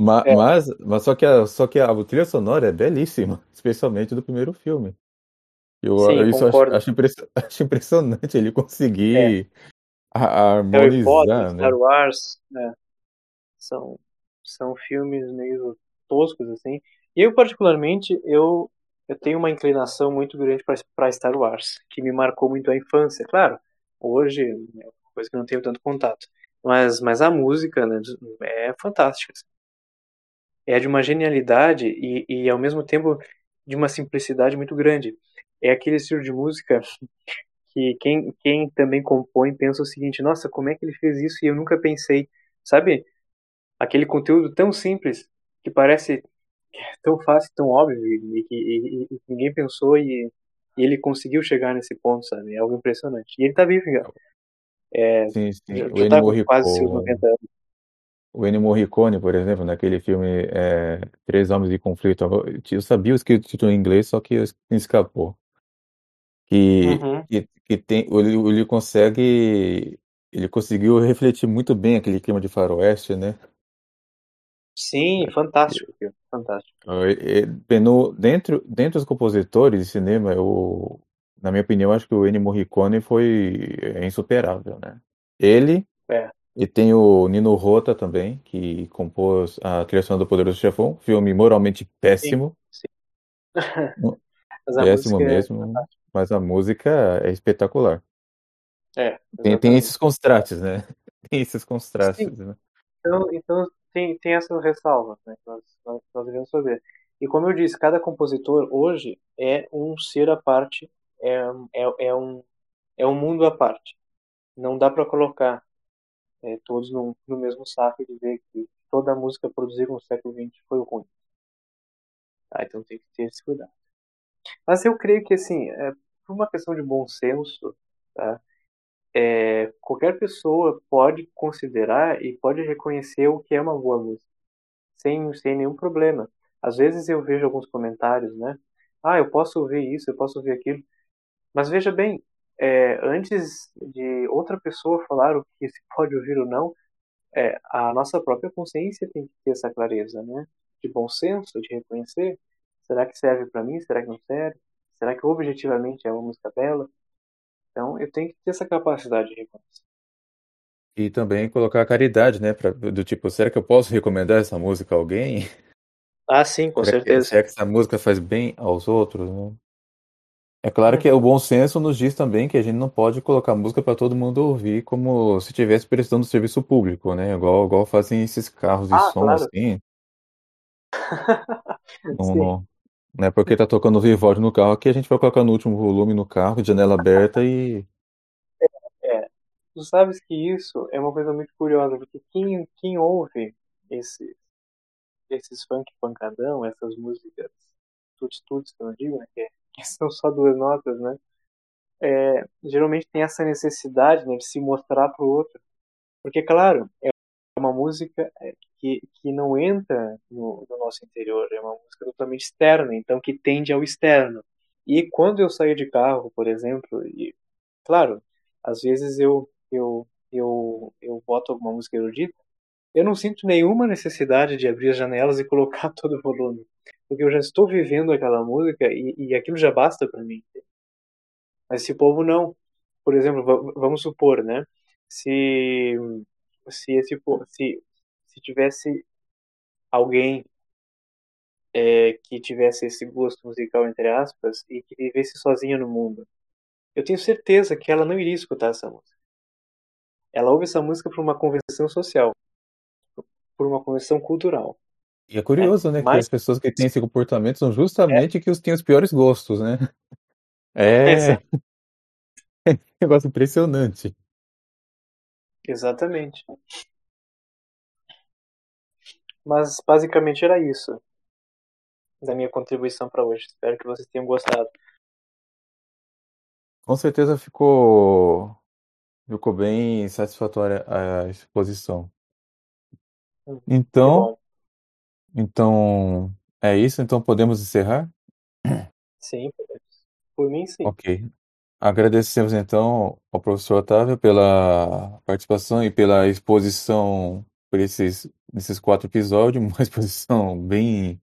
Ma- É. Mas, mas só que a, só que a trilha sonora é belíssima, especialmente do primeiro filme. Eu, Sim, isso acho, acho, acho impressionante ele conseguir a- a Harry Potter, harmonizar, né? Star Wars, né? São, são filmes meio toscos, assim. Eu, particularmente, eu, eu tenho uma inclinação muito grande para Star Wars, que me marcou muito a infância. Claro, hoje é uma coisa que eu não tenho tanto contato. Mas, mas a música né, é fantástica. É de uma genialidade e, e, ao mesmo tempo, de uma simplicidade muito grande. É aquele estilo de música que quem, quem também compõe pensa o seguinte: nossa, como é que ele fez isso e eu nunca pensei. Sabe? Aquele conteúdo tão simples que parece tão fácil, tão óbvio e que ninguém pensou e, e, ele conseguiu chegar nesse ponto, sabe? É algo impressionante. E ele tá vivo, já. É, sim, sim. Já, já tá quase seus Morricone, 90 anos. O Ennio Morricone, por exemplo, naquele filme é, Três Homens de Conflito, eu sabia o título em inglês, só que me escapou. Que, Uhum. que, que tem, ele, ele consegue, ele conseguiu refletir muito bem aquele clima de faroeste, né? Sim, fantástico, filho. fantástico. É, é, no, dentro, dentro dos compositores de cinema, eu, na minha opinião, acho que o Ennio Morricone foi é, insuperável, né? Ele É. e tem o Nino Rota também, que compôs a criação do Poderoso Chefão, filme moralmente péssimo, Sim. A péssimo é mesmo, fantástica. mas a música é espetacular. É, Tem, tem esses contrastes, né? Tem esses contrastes, Sim. né? Então, então tem, tem essas ressalvas né, que nós, nós, nós devemos fazer. E como eu disse, cada compositor hoje é um ser à parte, é, é, é, um, é um mundo à parte. Não dá para colocar é, todos no, no mesmo saco e dizer que toda a música produzida no século XX foi ruim. Tá? Então tem que ter esse cuidado. Mas eu creio que, assim, é, por uma questão de bom senso, tá? É, qualquer pessoa pode considerar e pode reconhecer o que é uma boa música, sem, sem nenhum problema. Às vezes eu vejo alguns comentários, né? Ah, eu posso ouvir isso, eu posso ouvir aquilo. Mas veja bem, é, antes de outra pessoa falar o que se pode ouvir ou não, é, a nossa própria consciência tem que ter essa clareza, né? De bom senso, de reconhecer. Será que serve para mim? Será que não serve? Será que objetivamente é uma música bela? Então eu tenho que ter essa capacidade de reconhecer. E também colocar a caridade, né? Pra, do tipo, será que eu posso recomendar essa música a alguém? Ah, sim, com será certeza. Que, será que essa música faz bem aos outros? Né? É claro que o bom senso nos diz também que a gente não pode colocar música para todo mundo ouvir como se estivesse prestando serviço público, né? Igual, igual fazem esses carros de Ah, som claro. assim. Não, não, não é porque tá tocando Vivaldi no carro que a gente vai colocar no último volume no carro, janela aberta e. É, tu sabes que isso é uma coisa muito curiosa, porque quem, quem ouve esse, esses funk pancadão, essas músicas tuts-tuts, que eu não digo, né, que, que são só duas notas, né, é, geralmente tem essa necessidade né, de se mostrar pro outro. Porque, claro, é uma música é, que, que não entra no, no nosso interior, é uma música totalmente externa, então que tende ao externo. E quando eu saio de carro, por exemplo, e claro, às vezes eu eu eu eu boto alguma música erudita, eu não sinto nenhuma necessidade de abrir as janelas e colocar todo o volume, porque eu já estou vivendo aquela música e, e aquilo já basta para mim. Mas esse povo não. Por exemplo, va- vamos supor, né? Se se esse se se tivesse alguém é, que tivesse esse gosto musical entre aspas e que vivesse sozinha no mundo, eu tenho certeza que ela não iria escutar essa música. Ela ouve essa música por uma convenção social, por uma convenção cultural. E é curioso, né? Que Mas- as pessoas que têm esse comportamento são justamente que os têm os piores gostos, né? É Exato. um negócio impressionante. Exatamente. Mas basicamente era isso da minha contribuição para hoje. Espero que vocês tenham gostado. Com certeza ficou, ficou bem satisfatória a exposição. Então, então é isso. Então podemos encerrar? Sim, por mim sim. Ok. Agradecemos então ao professor Otávio pela participação e pela exposição por esses, esses quatro episódios, uma exposição bem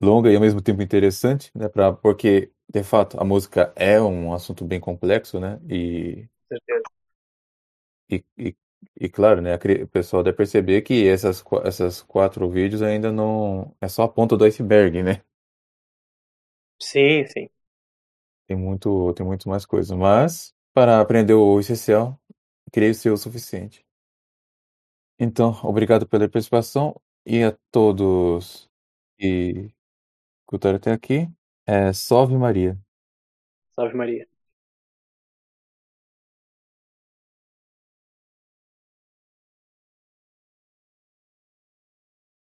longa e ao mesmo tempo interessante, né? Pra, porque, de fato, a música é um assunto bem complexo, né? E, Com certeza. e, e, e claro, né? O pessoal deve perceber que essas, essas quatro vídeos ainda não... É só a ponta do iceberg, né? Sim, sim. Tem muito, tem muito mais coisa. Mas, para aprender o essencial, creio ser o suficiente. Então, obrigado pela participação e a todos que escutaram até aqui. É, salve Maria. Salve Maria.